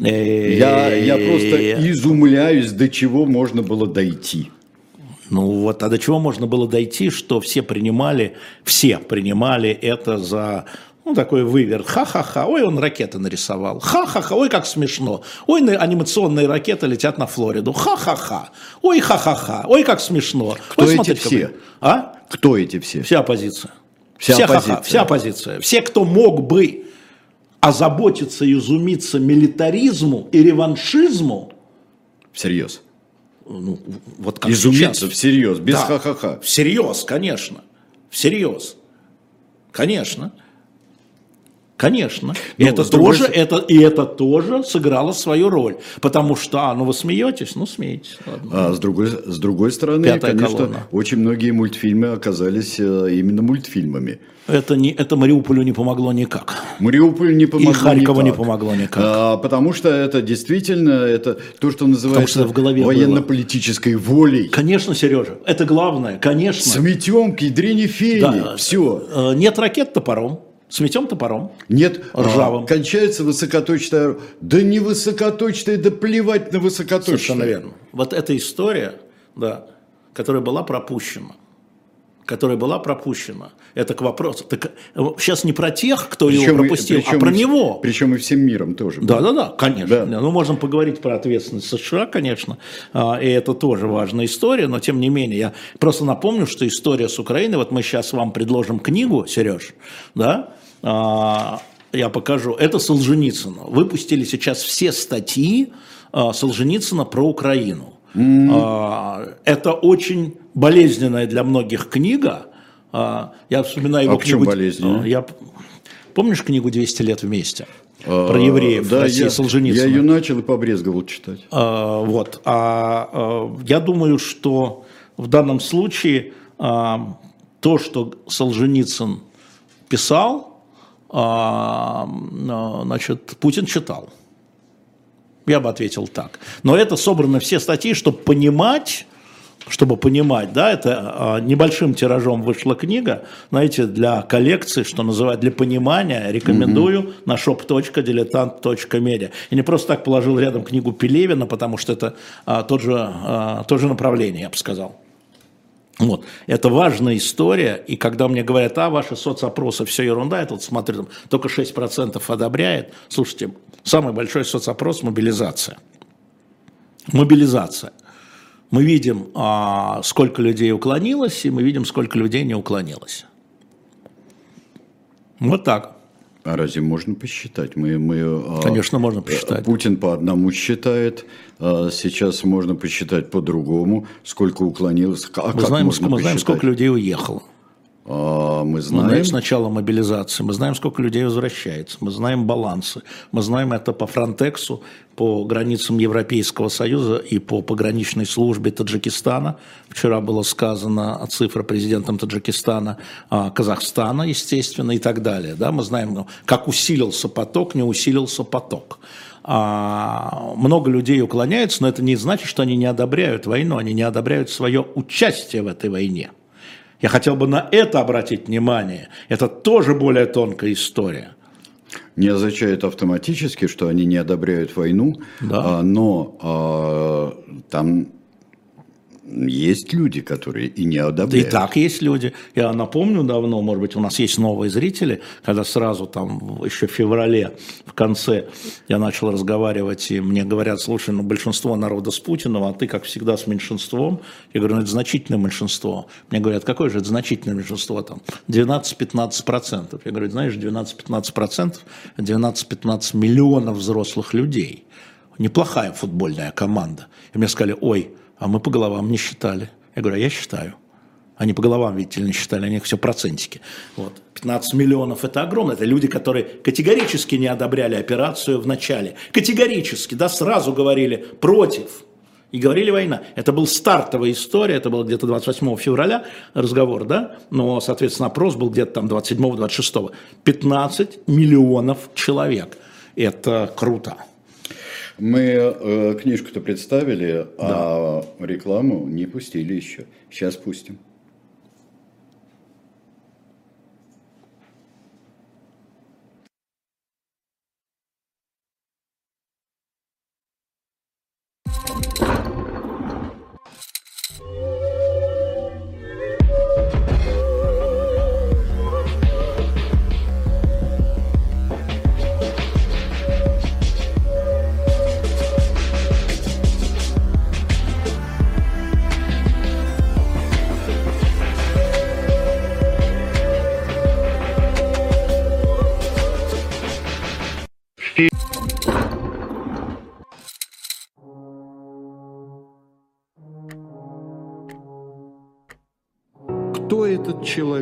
Я, я просто изумляюсь, до чего можно было дойти. Ну вот, а до чего можно было дойти, что все принимали, все принимали это за ну, такой выверт. Ха-ха-ха. Ой, он ракеты нарисовал. Ха-ха-ха. Ой, как смешно. Ой, анимационные ракеты летят на Флориду. Ха-ха-ха. Ой, ха-ха-ха. Ой, как смешно. Кто Ой, эти смотрите, все? А? Кто эти все? Вся оппозиция. Вся, вся оппозиция. Вся оппозиция. Все, кто мог бы озаботиться и изумиться милитаризму и реваншизму. Всерьез. Ну, вот как Изумиться сейчас. всерьез, без да, ха-ха-ха. Всерьез, конечно. Всерьез. Конечно. Конечно. Ну, это тоже, другой... это, и это тоже сыграло свою роль. Потому что, а, ну вы смеетесь, ну смеетесь. А с другой, с другой стороны, Пятая конечно, колонна. очень многие мультфильмы оказались э, именно мультфильмами. Это, не, это Мариуполю не помогло никак. Мариуполь не помогло И Харькову никак. не помогло никак. А, потому что это действительно это то, что называется что в голове военно-политической было. волей. Конечно, Сережа, это главное, конечно. Сметем к ядрине фени, да. все. Э, нет ракет топором. Сметем топором. Нет, ржавым. А, кончается высокоточное. Да не высокоточное, да плевать на высокоточное. Совершенно верно. Вот эта история, да, которая была пропущена, которая была пропущена. Это к вопросу. Так, сейчас не про тех, кто причем его пропустил, причем а про и, него. Причем и всем миром тоже. Да, да, да, конечно. Да. Ну, можем поговорить про ответственность США, конечно, а, и это тоже важная история, но тем не менее, я просто напомню, что история с Украиной, вот мы сейчас вам предложим книгу, Сереж, да, я покажу, это Солженицына. Выпустили сейчас все статьи а, Солженицына про Украину. Mm. Это очень болезненная для многих книга. А, я вспоминаю его а книгу. Почему Я помнишь книгу «200 лет вместе»? про евреев да, России я, Солженицына. Я ее начал и побрезговал читать. А, вот. А, а, я думаю, что в данном случае а, то, что Солженицын писал, а, значит, Путин читал. Я бы ответил так. Но это собраны все статьи, чтобы понимать, чтобы понимать, да, это а, небольшим тиражом вышла книга, знаете, для коллекции, что называют, для понимания, рекомендую mm-hmm. на shop.diletant.media. И не просто так положил рядом книгу Пелевина, потому что это а, тот же, а, то же направление, я бы сказал. Вот. Это важная история, и когда мне говорят, а, ваши соцопросы, все ерунда, я тут смотрю, там, только 6% одобряет. Слушайте, самый большой соцопрос – мобилизация. Мобилизация. Мы видим, а, сколько людей уклонилось, и мы видим, сколько людей не уклонилось. Вот так. А разве можно посчитать? Мы, мы, а, Конечно, можно посчитать. Путин по одному считает, а сейчас можно посчитать по-другому, сколько уклонилось. А мы знаем, мы знаем, сколько людей уехало. А, мы знаем. Мы знаем с начала мобилизации, мы знаем, сколько людей возвращается, мы знаем балансы, мы знаем это по Фронтексу, по границам Европейского Союза и по пограничной службе Таджикистана. Вчера было сказано цифра президентом Таджикистана, а, Казахстана, естественно, и так далее. Да, мы знаем, ну, как усилился поток, не усилился поток. А, много людей уклоняются, но это не значит, что они не одобряют войну, они не одобряют свое участие в этой войне. Я хотел бы на это обратить внимание. Это тоже более тонкая история. Не означает автоматически, что они не одобряют войну, да. а, но а, там есть люди, которые и не одобряют. И так есть люди. Я напомню давно, может быть, у нас есть новые зрители, когда сразу там еще в феврале, в конце, я начал разговаривать, и мне говорят, слушай, ну большинство народа с Путиным, а ты, как всегда, с меньшинством. Я говорю, ну это значительное меньшинство. Мне говорят, какое же это значительное меньшинство там? 12-15 процентов. Я говорю, знаешь, 12-15 процентов, 12-15 миллионов взрослых людей. Неплохая футбольная команда. И мне сказали, ой, а мы по головам не считали. Я говорю, а я считаю. Они по головам, видите ли, не считали, они все процентики. Вот. 15 миллионов – это огромно. Это люди, которые категорически не одобряли операцию в начале. Категорически, да, сразу говорили против. и говорили война. Это был стартовая история, это было где-то 28 февраля разговор, да, но, соответственно, опрос был где-то там 27-26. 15 миллионов человек. Это круто. Мы э, книжку-то представили, да. а рекламу не пустили еще. Сейчас пустим.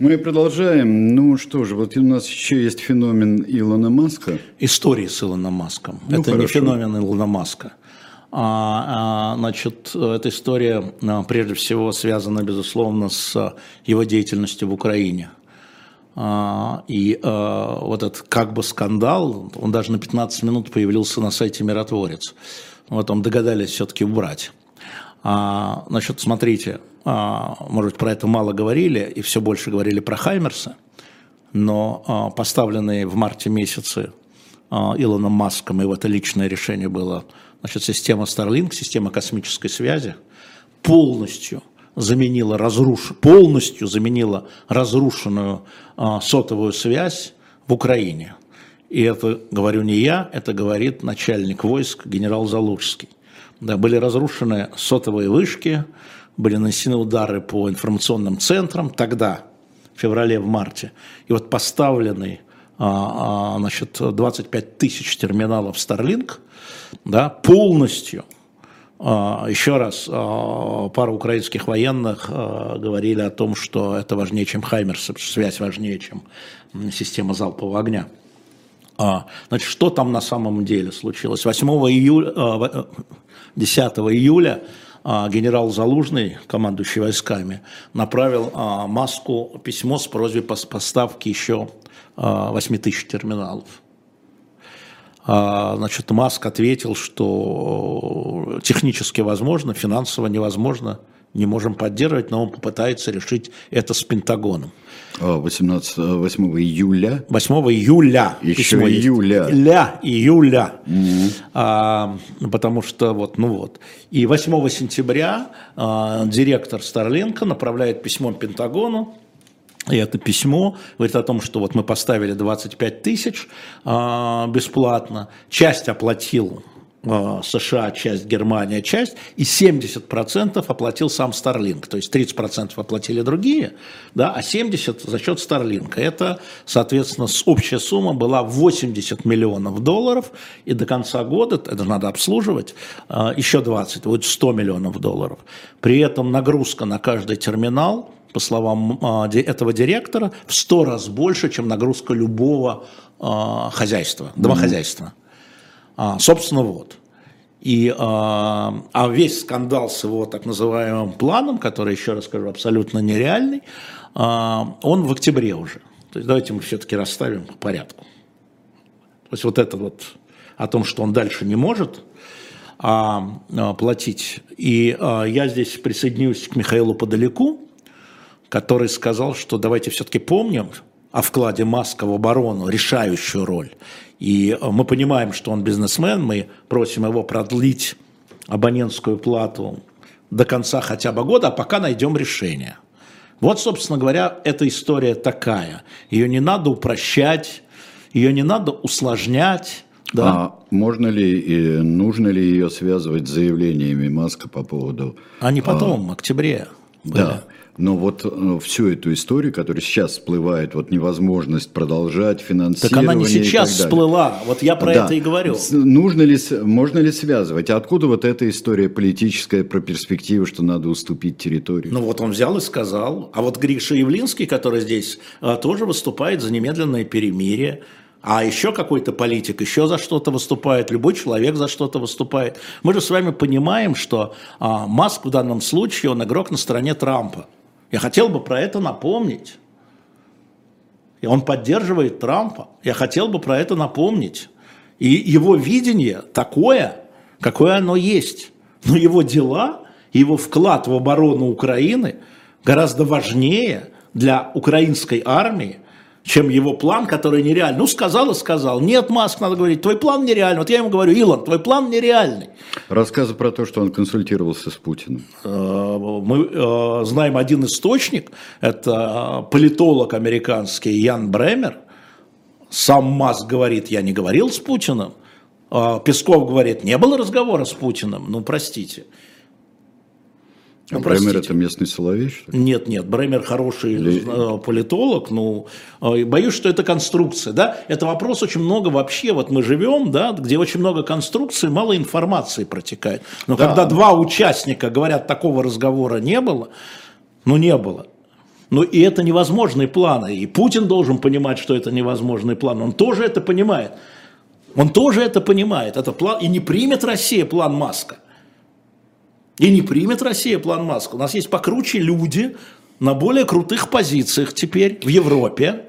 Мы продолжаем. Ну что же, вот у нас еще есть феномен Илона Маска. История с Илоном Маском. Ну, это хорошо. не феномен Илона Маска. А, а, значит, эта история а, прежде всего связана, безусловно, с его деятельностью в Украине. А, и а, вот этот как бы скандал, он даже на 15 минут появился на сайте «Миротворец». Вот там догадались все-таки убрать. А, значит, смотрите, может быть, про это мало говорили, и все больше говорили про Хаймерса, но а, поставленные в марте месяце а, Илоном Маском, и вот это личное решение было, значит, система Starlink, система космической связи, полностью заменила, разруш... полностью заменила разрушенную сотовую связь в Украине. И это говорю не я, это говорит начальник войск генерал Залужский. Да, были разрушены сотовые вышки, были нанесены удары по информационным центрам тогда, в феврале, в марте. И вот поставленный а, а, значит, 25 тысяч терминалов Starlink да, полностью а, еще раз, пару украинских военных говорили о том, что это важнее, чем Хаймерс, связь важнее, чем система залпового огня. Значит, что там на самом деле случилось? 8 июля, 10 июля а, генерал Залужный, командующий войсками, направил а, Маску письмо с просьбой поставки еще 8 а, тысяч терминалов. Значит, Маск ответил, что технически возможно, финансово невозможно, не можем поддерживать, но он попытается решить это с Пентагоном. 18, 8 июля. 8 июля. Еще июля. Ля, июля. Угу. А, потому что вот, ну вот. И 8 сентября а, директор Старлинка направляет письмо Пентагону, и это письмо говорит о том, что вот мы поставили 25 тысяч а, бесплатно, часть оплатил Э, США часть, Германия часть, и 70% оплатил сам Starlink, то есть 30% оплатили другие, да, а 70% за счет Starlink. Это, соответственно, общая сумма была 80 миллионов долларов, и до конца года, это надо обслуживать, э, еще 20, будет 100 миллионов долларов. При этом нагрузка на каждый терминал, по словам э, этого директора, в 100 раз больше, чем нагрузка любого хозяйства, домохозяйства. А, собственно, вот. И, а, а весь скандал с его так называемым планом, который, еще раз скажу, абсолютно нереальный, а, он в октябре уже. То есть давайте мы все-таки расставим по порядку. То есть вот это вот о том, что он дальше не может а, а, платить. И а, я здесь присоединюсь к Михаилу Подалеку, который сказал, что давайте все-таки помним о вкладе Маска в оборону, решающую роль. И э, мы понимаем, что он бизнесмен, мы просим его продлить абонентскую плату до конца хотя бы года, а пока найдем решение. Вот, собственно говоря, эта история такая. Ее не надо упрощать, ее не надо усложнять, Да. А можно ли и нужно ли ее связывать с заявлениями Маска по поводу... Они потом, а, в октябре. Были. Да. Но вот э, всю эту историю, которая сейчас всплывает, вот невозможность продолжать финансирование. Так она не сейчас всплыла, вот я про да. это и говорю. Нужно ли, можно ли связывать? Откуда вот эта история политическая про перспективу, что надо уступить территорию? Ну вот он взял и сказал. А вот Гриша Явлинский, который здесь э, тоже выступает за немедленное перемирие, а еще какой-то политик еще за что-то выступает, любой человек за что-то выступает. Мы же с вами понимаем, что а, Маск в данном случае, он игрок на стороне Трампа. Я хотел бы про это напомнить. И он поддерживает Трампа. Я хотел бы про это напомнить. И его видение такое, какое оно есть. Но его дела, его вклад в оборону Украины гораздо важнее для украинской армии, чем его план, который нереальный. Ну, сказал и сказал. Нет, Маск, надо говорить, твой план нереальный. Вот я ему говорю, Илон, твой план нереальный. Рассказы про то, что он консультировался с Путиным. Э, мы э, знаем один источник, это политолог американский Ян Бремер. Сам Маск говорит, я не говорил с Путиным. Э, Песков говорит, не было разговора с Путиным. Ну, простите. Ну, Бремер это местный соловей, что ли? Нет, нет, Бремер хороший Или... Э, политолог, ну, э, боюсь, что это конструкция, да, это вопрос очень много вообще, вот мы живем, да, где очень много конструкций, мало информации протекает, но да. когда два участника говорят, такого разговора не было, ну, не было, ну и это невозможные планы. И Путин должен понимать, что это невозможный план. Он тоже это понимает. Он тоже это понимает. Это план. И не примет Россия план Маска. И не примет Россия план Маска. У нас есть покруче люди на более крутых позициях теперь в Европе,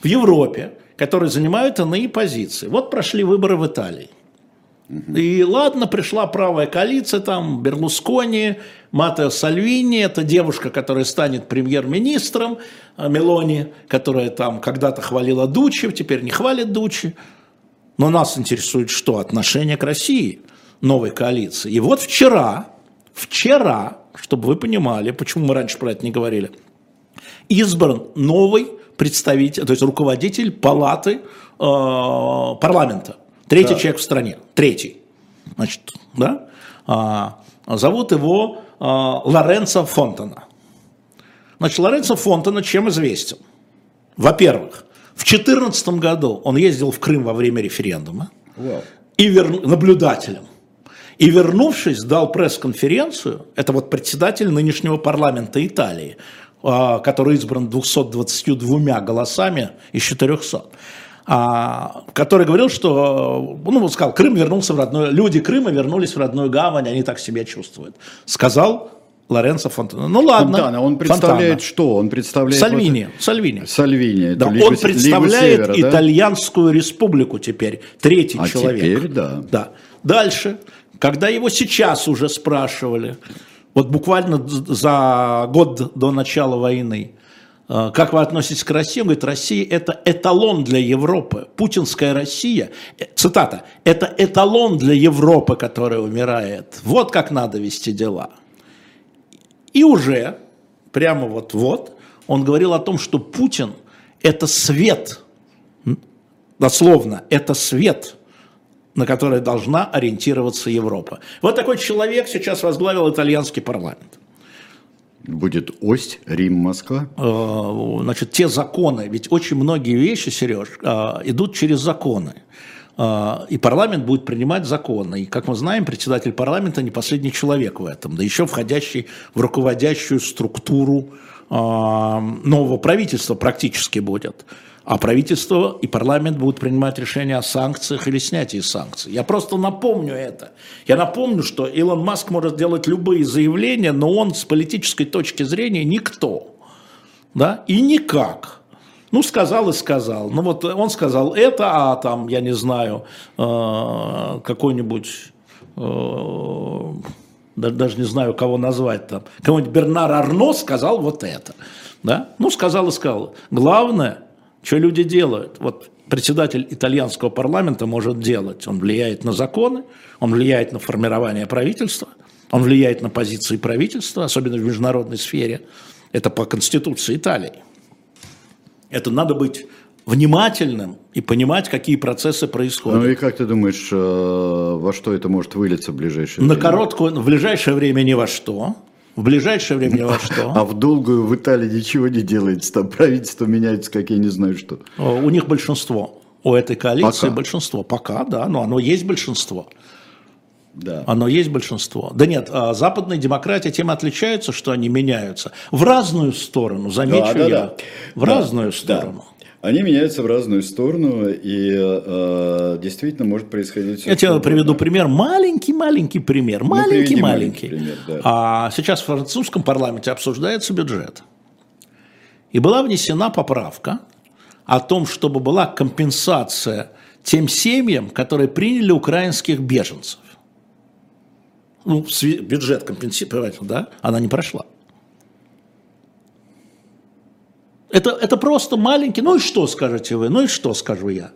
в Европе, которые занимают иные позиции. Вот прошли выборы в Италии. И ладно, пришла правая коалиция, там Берлускони, Матео Сальвини, это девушка, которая станет премьер-министром, а Мелони, которая там когда-то хвалила Дучи, теперь не хвалит Дучи. Но нас интересует что? Отношение к России новой коалиции. И вот вчера Вчера, чтобы вы понимали, почему мы раньше про это не говорили, избран новый представитель, то есть руководитель палаты э, парламента. Третий да. человек в стране. Третий. Значит, да? А, зовут его а, Лоренцо Фонтана. Значит, Лоренцо Фонтана чем известен? Во-первых, в 2014 году он ездил в Крым во время референдума wow. и вер... наблюдателем. И вернувшись, дал пресс-конференцию, это вот председатель нынешнего парламента Италии, а, который избран 222 голосами из 400 а, который говорил, что, ну, он сказал, Крым вернулся в родной, люди Крыма вернулись в родную гавань, они так себя чувствуют. Сказал Лоренцо Фонтана. Ну ладно. Фонтана. Он представляет Фонтана. что? Он представляет... Сальвини. Вот... Сальвини. Сальвини. Да, лигу, он представляет Севера, да? Итальянскую республику теперь. Третий а человек. теперь да. Да. Дальше. Когда его сейчас уже спрашивали, вот буквально за год до начала войны, э, как вы относитесь к России? Он говорит, Россия – это эталон для Европы. Путинская Россия, э, цитата, это эталон для Европы, которая умирает. Вот как надо вести дела. И уже, прямо вот-вот, он говорил о том, что Путин – это свет, дословно, это свет – на которое должна ориентироваться Европа. Вот такой человек сейчас возглавил итальянский парламент. Будет ось Рим-Москва? Э, значит, те законы, ведь очень многие вещи, Сереж, э, идут через законы. Э, и парламент будет принимать законы. И, как мы знаем, председатель парламента не последний человек в этом, да еще входящий в руководящую структуру нового правительства практически будет а правительство и парламент будут принимать решения о санкциях или снятии санкций. Я просто напомню это. Я напомню, что Илон Маск может делать любые заявления, но он с политической точки зрения никто. Да? И никак. Ну, сказал и сказал. Ну, вот он сказал это, а там, я не знаю, э, какой-нибудь э, даже не знаю, кого назвать там, кого-нибудь Бернар Арно сказал вот это. Да? Ну, сказал и сказал. Главное, что люди делают? Вот председатель итальянского парламента может делать. Он влияет на законы, он влияет на формирование правительства, он влияет на позиции правительства, особенно в международной сфере. Это по Конституции Италии. Это надо быть внимательным и понимать, какие процессы происходят. Ну и как ты думаешь, э, во что это может вылиться в ближайшее На время? короткую, в ближайшее время ни во что. В ближайшее время во что. А в долгую в Италии ничего не делается, там правительство меняется, как я не знаю что. У них большинство. У этой коалиции Пока. большинство. Пока, да, но оно есть большинство. Да. Оно есть большинство. Да нет, а западные демократии тем отличаются, что они меняются. В разную сторону, замечу Да, да, я. да. В Да, разную да. Они меняются в разную сторону, и э, действительно может происходить все Я тебе приведу пример, маленький-маленький пример, Ну, маленький-маленький. маленький пример, да. А сейчас в французском парламенте обсуждается бюджет. И была внесена поправка о том, чтобы была компенсация тем семьям, которые приняли украинских беженцев. Ну, бюджет компенсировать, да, она не прошла. Это, это просто маленький, ну и что скажете вы, ну и что скажу я.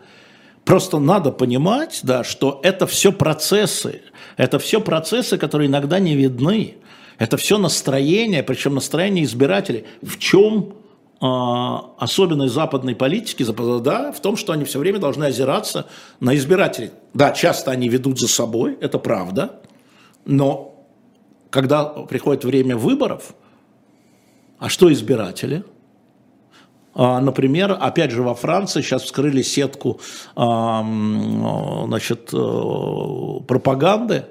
Просто надо понимать, да, что это все процессы, это все процессы, которые иногда не видны. Это все настроение, причем настроение избирателей. В чем а, особенность западной политики, да, в том, что они все время должны озираться на избирателей. Да, часто они ведут за собой, это правда, но когда приходит время выборов, а что избиратели? А, Например, опять же во Франции сейчас вскрыли сетку а, значит, э, пропаганды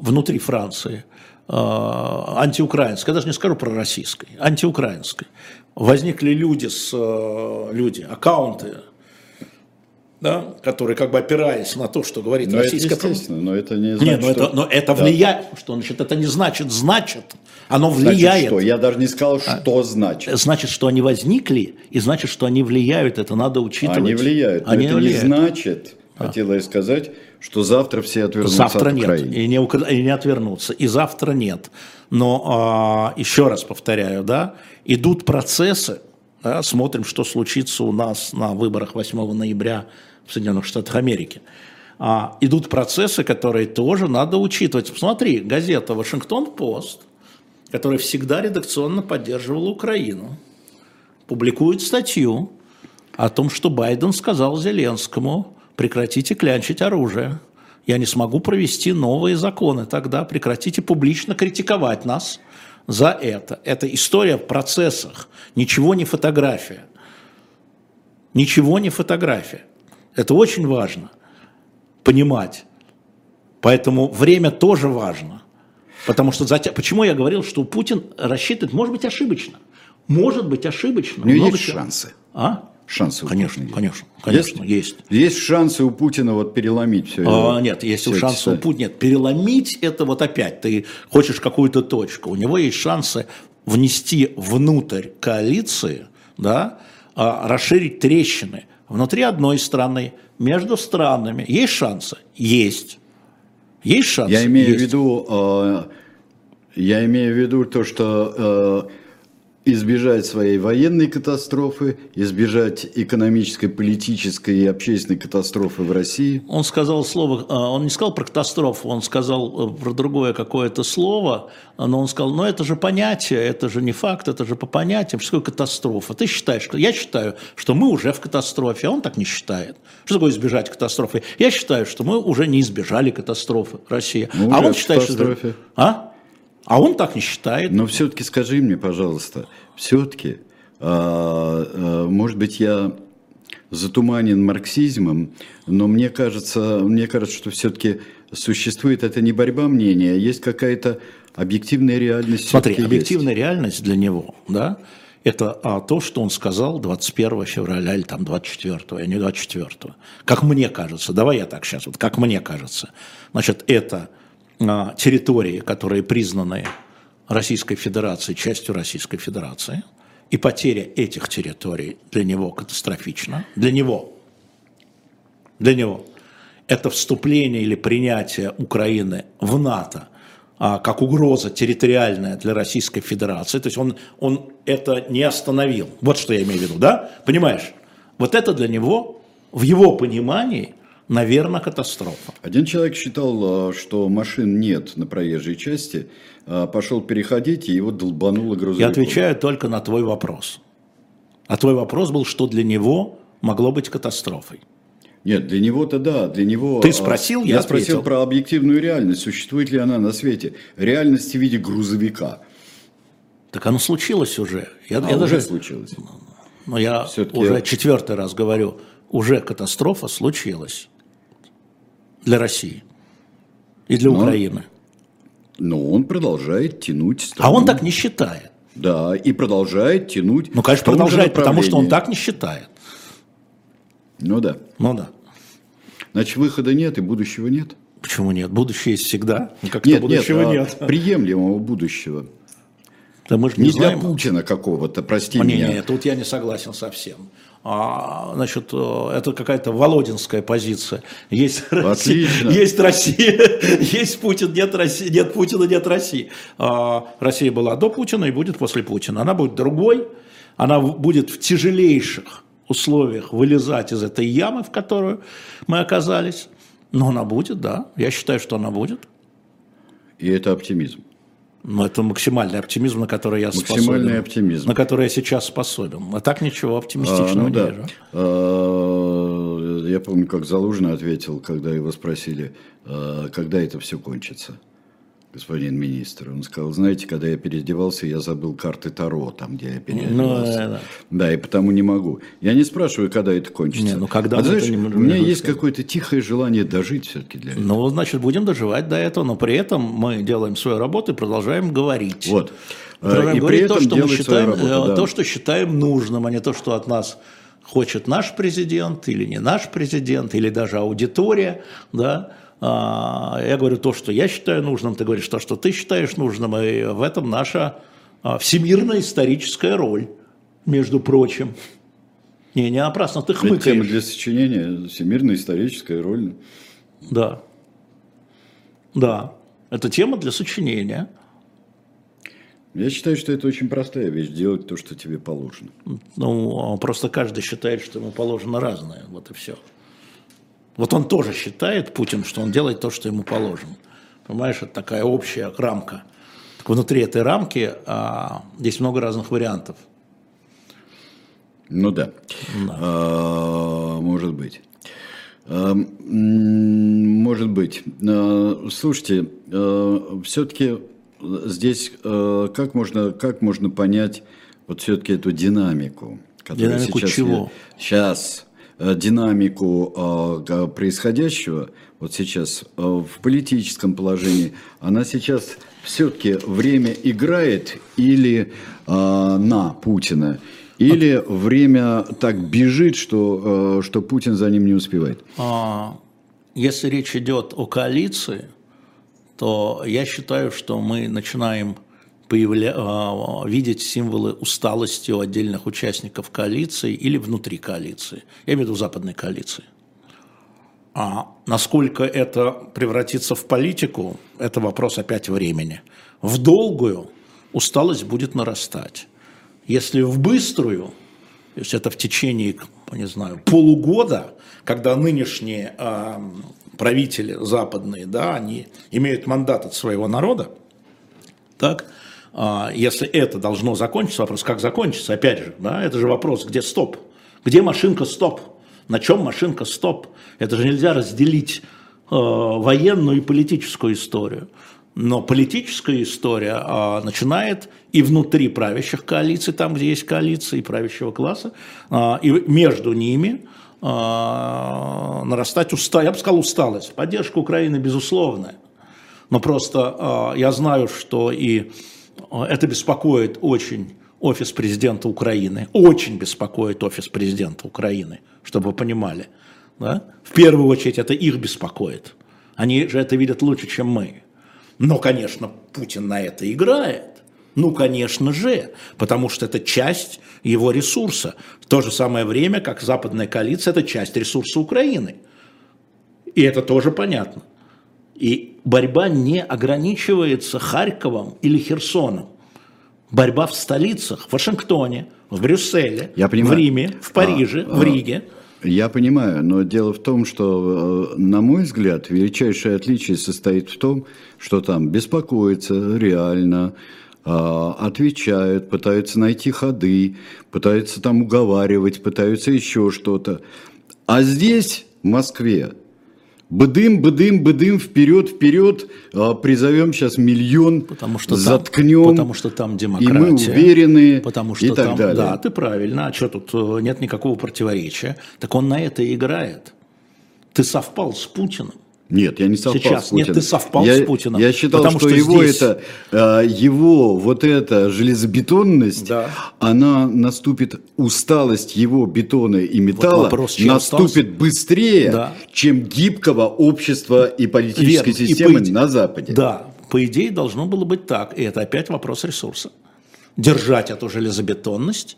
внутри Франции, а, антиукраинской, я даже не скажу про российской, антиукраинской. Возникли люди, с, э, люди аккаунты, да, которые как бы опираясь на то, что говорит Но это российская пропаганда, естественно, но это не нет, значит, но это, что- но это Да. влияет. Что значит? Это не значит, значит. Оно Значит, влияет. что? Я даже не сказал, А. что значит. Значит, что они возникли, и значит, что они влияют. Это надо учитывать. Они влияют. Но Они это влияют. А. не значит, хотела я сказать, что завтра все отвернутся Завтра от нет, Украины. и не, укра- и не отвернуться, и завтра нет. Но а, еще раз повторяю, да, идут процессы, да, смотрим, что случится у нас на выборах 8 ноября в Соединенных Штатах Америки. А, идут процессы, которые тоже надо учитывать. Посмотри, газета «Вашингтон-Пост», которая всегда редакционно поддерживала Украину, публикует статью о том, что Байден сказал Зеленскому, прекратите клянчить оружие. Я не смогу провести новые законы. Тогда прекратите публично критиковать нас за это. Это история в процессах. Ничего не фотография. Ничего не фотография. Это очень важно понимать. Поэтому время тоже важно. Потому что затя... почему я говорил, что Путин рассчитывает, может быть, ошибочно. Может быть, ошибочно. У него Много есть чего. шансы. А? Шансы у Конечно, Путина конечно, конечно, есть. Есть шансы у Путина вот переломить все А, нет, если все шансы у. Путина, нет, переломить это вот опять, ты хочешь какую-то точку, у него есть шансы внести внутрь коалиции, да, а, расширить трещины внутри одной страны, между странами. Есть шансы? Есть. Есть шансы? Я имею Есть. в виду, э, я имею в виду то, что э, избежать своей военной катастрофы, избежать экономической, политической и общественной катастрофы в России. Он сказал слово, э, он не сказал про катастрофу, он сказал э, про другое какое-то слово, но он сказал, ну это же понятие, это же не факт, это же по понятиям, что такое катастрофа. Ты считаешь, что я считаю, что мы уже в катастрофе, а он так не считает. Что такое избежать катастрофы? Я считаю, что мы уже не избежали катастрофы Россия. Мы а он считает, что... А? А он так не считает. Но все-таки скажи мне, пожалуйста, все-таки, может быть, я затуманен марксизмом, но мне кажется, мне кажется, что все-таки существует это не борьба мнения, а есть какая-то объективная реальность. Смотри, объективная реальность для него, да, это а, то, что он сказал 21 февраля или там 24, а не 24. Как мне кажется, давай я так сейчас, вот как мне кажется. Значит, это а, территории, которые признаны Российской Федерацией, частью Российской Федерации, и потеря этих территорий для него катастрофична. Для него. Для него. Это вступление или принятие Украины в НАТО а, как угроза территориальная для Российской Федерации. То есть он, он это не остановил. Вот что я имею в виду, да? Понимаешь? Вот это для него, в его понимании, наверное, катастрофа. Один человек считал, а, что машин нет на проезжей части, а, пошел переходить, и его долбануло грузовиком. Я отвечаю только на твой вопрос. А твой вопрос был, что для него могло быть катастрофой. Нет, для него-то да, для него... Ты спросил, я, я спросил про объективную реальность, существует ли она на свете. Реальность в виде грузовика. Так оно случилось уже. Я, а, я уже даже... случилось. Но я уже четвертый раз говорю, уже катастрофа случилась для России и для но, Украины. Но он продолжает тянуть страну. А он так не считает. Да, и продолжает тянуть. Ну, конечно, продолжает, потому что он так не считает. Ну да. Ну да. Значит, выхода нет и будущего нет. Почему нет? Будущее есть всегда. Как нет, будущего нет, а нет. Приемлемого будущего. Да мы же не, не знаем. для Путина какого-то, прости не, меня. Нет, тут я не согласен совсем. А, значит, э, это какая-то володинская позиция. Есть (laughs) Россия, есть Россия, (laughs) есть Путин, нет России, нет Путина, нет России. А, Россия была до Путина и будет после Путина. Она будет другой, она будет в тяжелейших условиях вылезать из этой ямы, в которую мы оказались. Но она будет, да. Я считаю, что она будет. И это оптимизм. Ну, это максимальный оптимизм, на который я максимальный способен. Максимальный оптимизм. На который я сейчас способен. А так ничего оптимистичного а, ну, не да. вижу. А, я помню, как Залужный ответил, когда его спросили, а, когда это все кончится господин министр. Он сказал, знаете, когда я переодевался, я забыл карты Таро, там, где я переодевался. Ну, да. да, и потому не могу. Я не спрашиваю, когда это кончится. Не, ну когда а, знаешь, не у меня есть какое-то тихое желание дожить все-таки для этого. Ну, значит, будем доживать до этого, но при этом мы делаем свою работу и продолжаем говорить. Вот. Продолжаем и говорить при этом то, что мы считаем, работу, да. то, что считаем нужным, а не то, что от нас хочет наш президент или не наш президент, или даже аудитория, да, я говорю то, что я считаю нужным, ты говоришь то, что ты считаешь нужным, и в этом наша а, всемирная историческая роль, между прочим. Не, не напрасно ты хмыкаешь. Это тема для сочинения, всемирная историческая роль. Да. Да, это тема для сочинения. Я считаю, что это очень простая вещь, делать то, что тебе положено. Ну, просто каждый считает, что ему положено разное, вот и все. Вот он тоже считает, Путин, что он делает то, что ему положено. Понимаешь, это такая общая рамка. Так внутри этой рамки а, есть много разных вариантов. Ну да, да. А, может быть. А, может быть. А, слушайте, все-таки здесь как можно, как можно понять вот все-таки эту динамику, которая динамику сейчас, чего? сейчас динамику э, происходящего вот сейчас э, в политическом положении, она сейчас все-таки время играет или на Путина, или время так бежит, что, что Путин за ним не успевает? А, если речь идет о коалиции, то я считаю, что мы начинаем появля... А, видеть символы усталости у отдельных участников коалиции или внутри коалиции. Я имею в виду западной коалиции. А насколько это превратится в политику, это вопрос опять времени. В долгую усталость будет нарастать. Если в быструю, то есть это в течение, не знаю, полугода, когда нынешние э, правители западные, да, они имеют мандат от своего народа, так, если это должно закончиться, вопрос, как закончится, опять же, да, это же вопрос, где стоп, где машинка стоп, на чем машинка стоп, это же нельзя разделить э, военную и политическую историю. Но политическая история э, начинает и внутри правящих коалиций, там, где есть коалиции, правящего класса, э, и между ними э, нарастать усталость, я бы сказал усталость. Поддержка Украины безусловная. Но просто э, я знаю, что и это беспокоит очень офис президента Украины, очень беспокоит офис президента Украины, чтобы вы понимали. Да? В первую очередь это их беспокоит. Они же это видят лучше, чем мы. Но, конечно, Путин на это играет. Ну, конечно же, потому что это часть его ресурса. В то же самое время, как западная коалиция, это часть ресурса Украины. И это тоже понятно. И борьба не ограничивается Харьковом или Херсоном. Борьба в столицах, в Вашингтоне, в Брюсселе, Я понимаю. в Риме, в Париже, а, в Риге. Я понимаю, но дело в том, что, э, на мой взгляд, величайшее отличие состоит в том, что там беспокоятся реально, а, отвечают, пытаются найти ходы, пытаются там уговаривать, пытаются еще что-то. А здесь в Москве. Быдым, быдым, быдым, вперед, вперед, а, призовем сейчас миллион, потому что заткнем. Там, потому что там демократия. И мы уверены, потому что и так там, далее. Да, ты правильно, а что тут э, нет никакого противоречия. Так он на это и играет. Ты совпал с Путиным. Нет, я не совпал Сейчас. с Путиным. Нет, ты совпал я, с Путиным. Я считал, потому что, что его здесь... это, а, его вот эта железобетонность, Да. она наступит, усталость его бетона и металла вопрос, чья наступит усталость? быстрее, Да. чем гибкого общества и политической Верно. И системы по иде- на Западе. Да, по идее должно было быть так. И это опять вопрос ресурса. Держать эту железобетонность.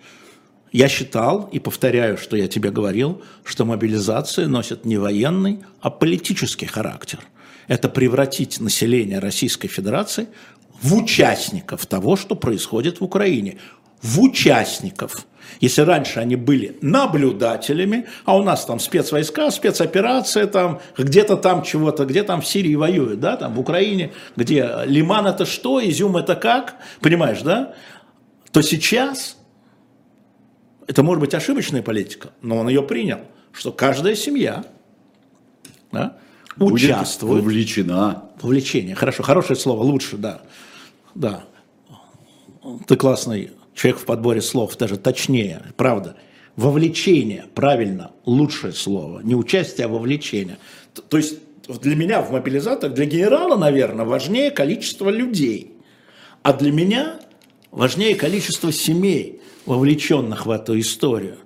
Я считал и повторяю, что я тебе говорил, что мобилизация носит не военный, а политический характер. Это превратить население Российской Федерации в участников того, что происходит в Украине. В участников. Если раньше они были наблюдателями, а у нас там спецвойска, спецоперация, там где-то там чего-то, где там в Сирии воюют, да, там в Украине, где Лиман это что, Изюм это как, понимаешь, да, то сейчас это может быть ошибочная политика, но он ее принял, что каждая семья да, участвует вовлечена. Вовлечение. Хорошо, хорошее слово, лучше, да. Да. Ты классный человек в подборе слов, даже точнее, правда. Вовлечение, правильно, лучшее слово. Не участие, а вовлечение. Т- То есть для меня в мобилизаторах, для генерала, наверное, важнее количество людей. А для меня важнее количество семей, вовлеченных в эту историю.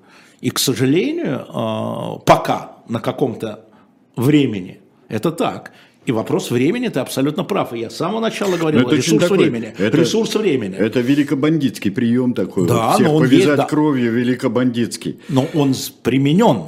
И, к сожалению, э, пока на каком-то времени это так. И вопрос времени, ты абсолютно прав. И я с самого начала говорил, это ресурс такой- времени. это- ресурс времени. Это великобандитский прием такой. Да, вот всех но он повязать есть, да. кровью великобандитский. Но он применен.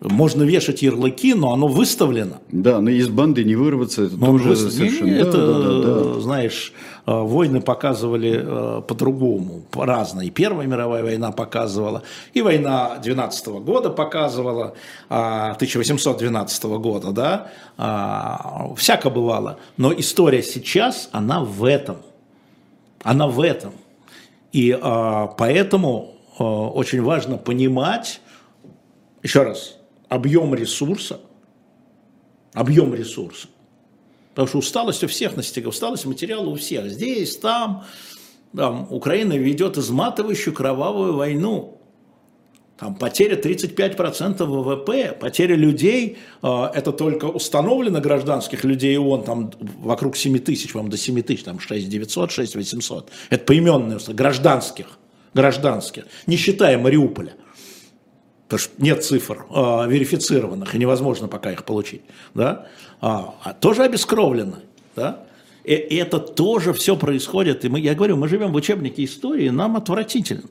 Можно вешать ярлыки, но оно выставлено. Да, но из банды не вырваться, это Но он тоже выс- совершенно... Не, да, это, да, да, да. знаешь, э, войны показывали э, по-другому, по-разному. И Первая мировая война показывала, и война 12 года показывала, а, 1812 года, да, а, всяко бывало. Но история сейчас, она в этом. Она в этом. И а, поэтому а, очень важно понимать, еще раз, объем ресурса, объем ресурса. Потому что усталость у всех настигла, усталость материала у всех. Здесь, там, там Украина ведет изматывающую кровавую войну. Там потеря 35% ВВП, потеря людей, э, это только установлено гражданских людей ООН, там вокруг 7 тысяч, по-моему, до 7 тысяч, там 6 900, 6 800. Это поименные, гражданских, гражданских, не считая Мариуполя. Потому что нет цифр э, верифицированных, и невозможно пока их получить. Да? А, а тоже обескровлено. Да? И, и это тоже все происходит. И мы, я говорю, мы живем в учебнике истории, нам отвратительно.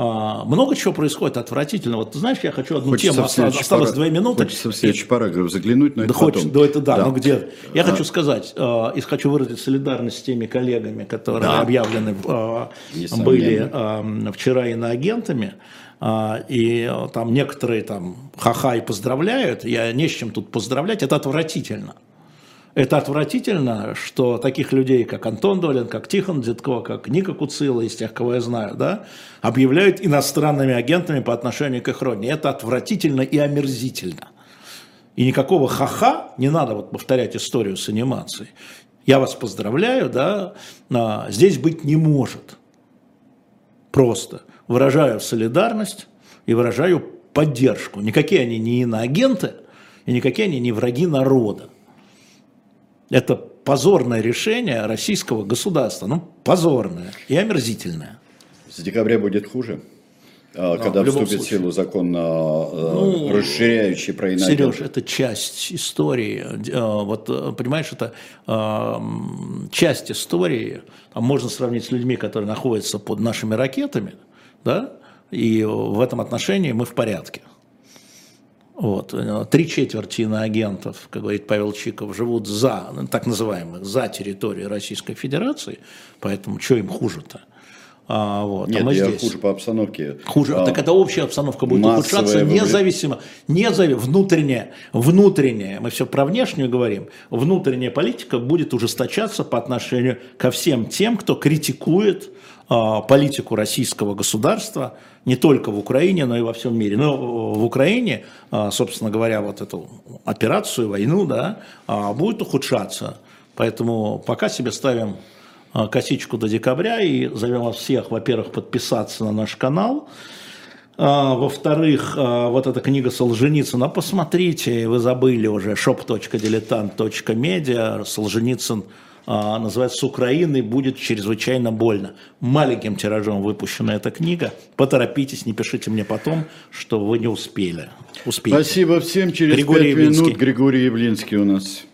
А, много чего происходит отвратительно. Вот знаешь, я хочу одну Хочется тему, осталось пара- две минуты. Хочется в следующий параграф заглянуть, но Да это хочешь, потом. да это да, Да. но где? Я А. хочу сказать, э, и хочу выразить солидарность с теми коллегами, которые Да. объявлены э, были э, вчера иноагентами, э, и э, там некоторые там ха-ха и поздравляют, я не с чем тут поздравлять, это отвратительно. Это отвратительно, что таких людей, как Антон Долин, как Тихон Дедко, как Ника Куцила, из тех, кого я знаю, да, объявляют иностранными агентами по отношению к их родине. Это отвратительно и омерзительно. И никакого ха-ха, не надо вот повторять историю с анимацией. Я вас поздравляю, да, а, здесь быть не может. Просто выражаю солидарность и выражаю поддержку. Никакие они не иноагенты, и никакие они не враги народа. Это позорное решение российского государства. Ну, позорное и омерзительное. С декабря будет хуже, а, когда в любом вступит в случае. силу закон, а, а, Ну, расширяющий про иноагентов. Сереж, это часть истории. Э, Вот, э, понимаешь, это э, часть истории. Можно сравнить с людьми, которые находятся под нашими ракетами, да, и в этом отношении мы в порядке. Вот. Три четверти иноагентов, как говорит Павел Чиков, живут за, так называемых, за территорией Российской Федерации, поэтому что им хуже-то? А, вот. а Нет, мы я здесь. хуже по обстановке. Хуже. А, так это общая обстановка будет ухудшаться независимо. незави- внутренняя, внутренняя, мы все про внешнюю говорим, внутренняя политика будет ужесточаться по отношению ко всем тем, кто критикует политику российского государства не только в Украине, но и во всем мире. Но в Украине, собственно говоря, вот эту операцию, войну, да, будет ухудшаться. Поэтому пока себе ставим косичку до декабря и зовем вас всех, во-первых, подписаться на наш канал, а, во-вторых, а, вот эта книга Солженицына, посмотрите, вы забыли уже, shop.diletant.media, Солженицын а, называется «С Украиной будет чрезвычайно больно». Маленьким тиражом выпущена эта книга. Поторопитесь, не пишите мне потом, что вы не успели. Успейте. Спасибо всем. Через Григорий пять минут Григорий Явлинский у нас.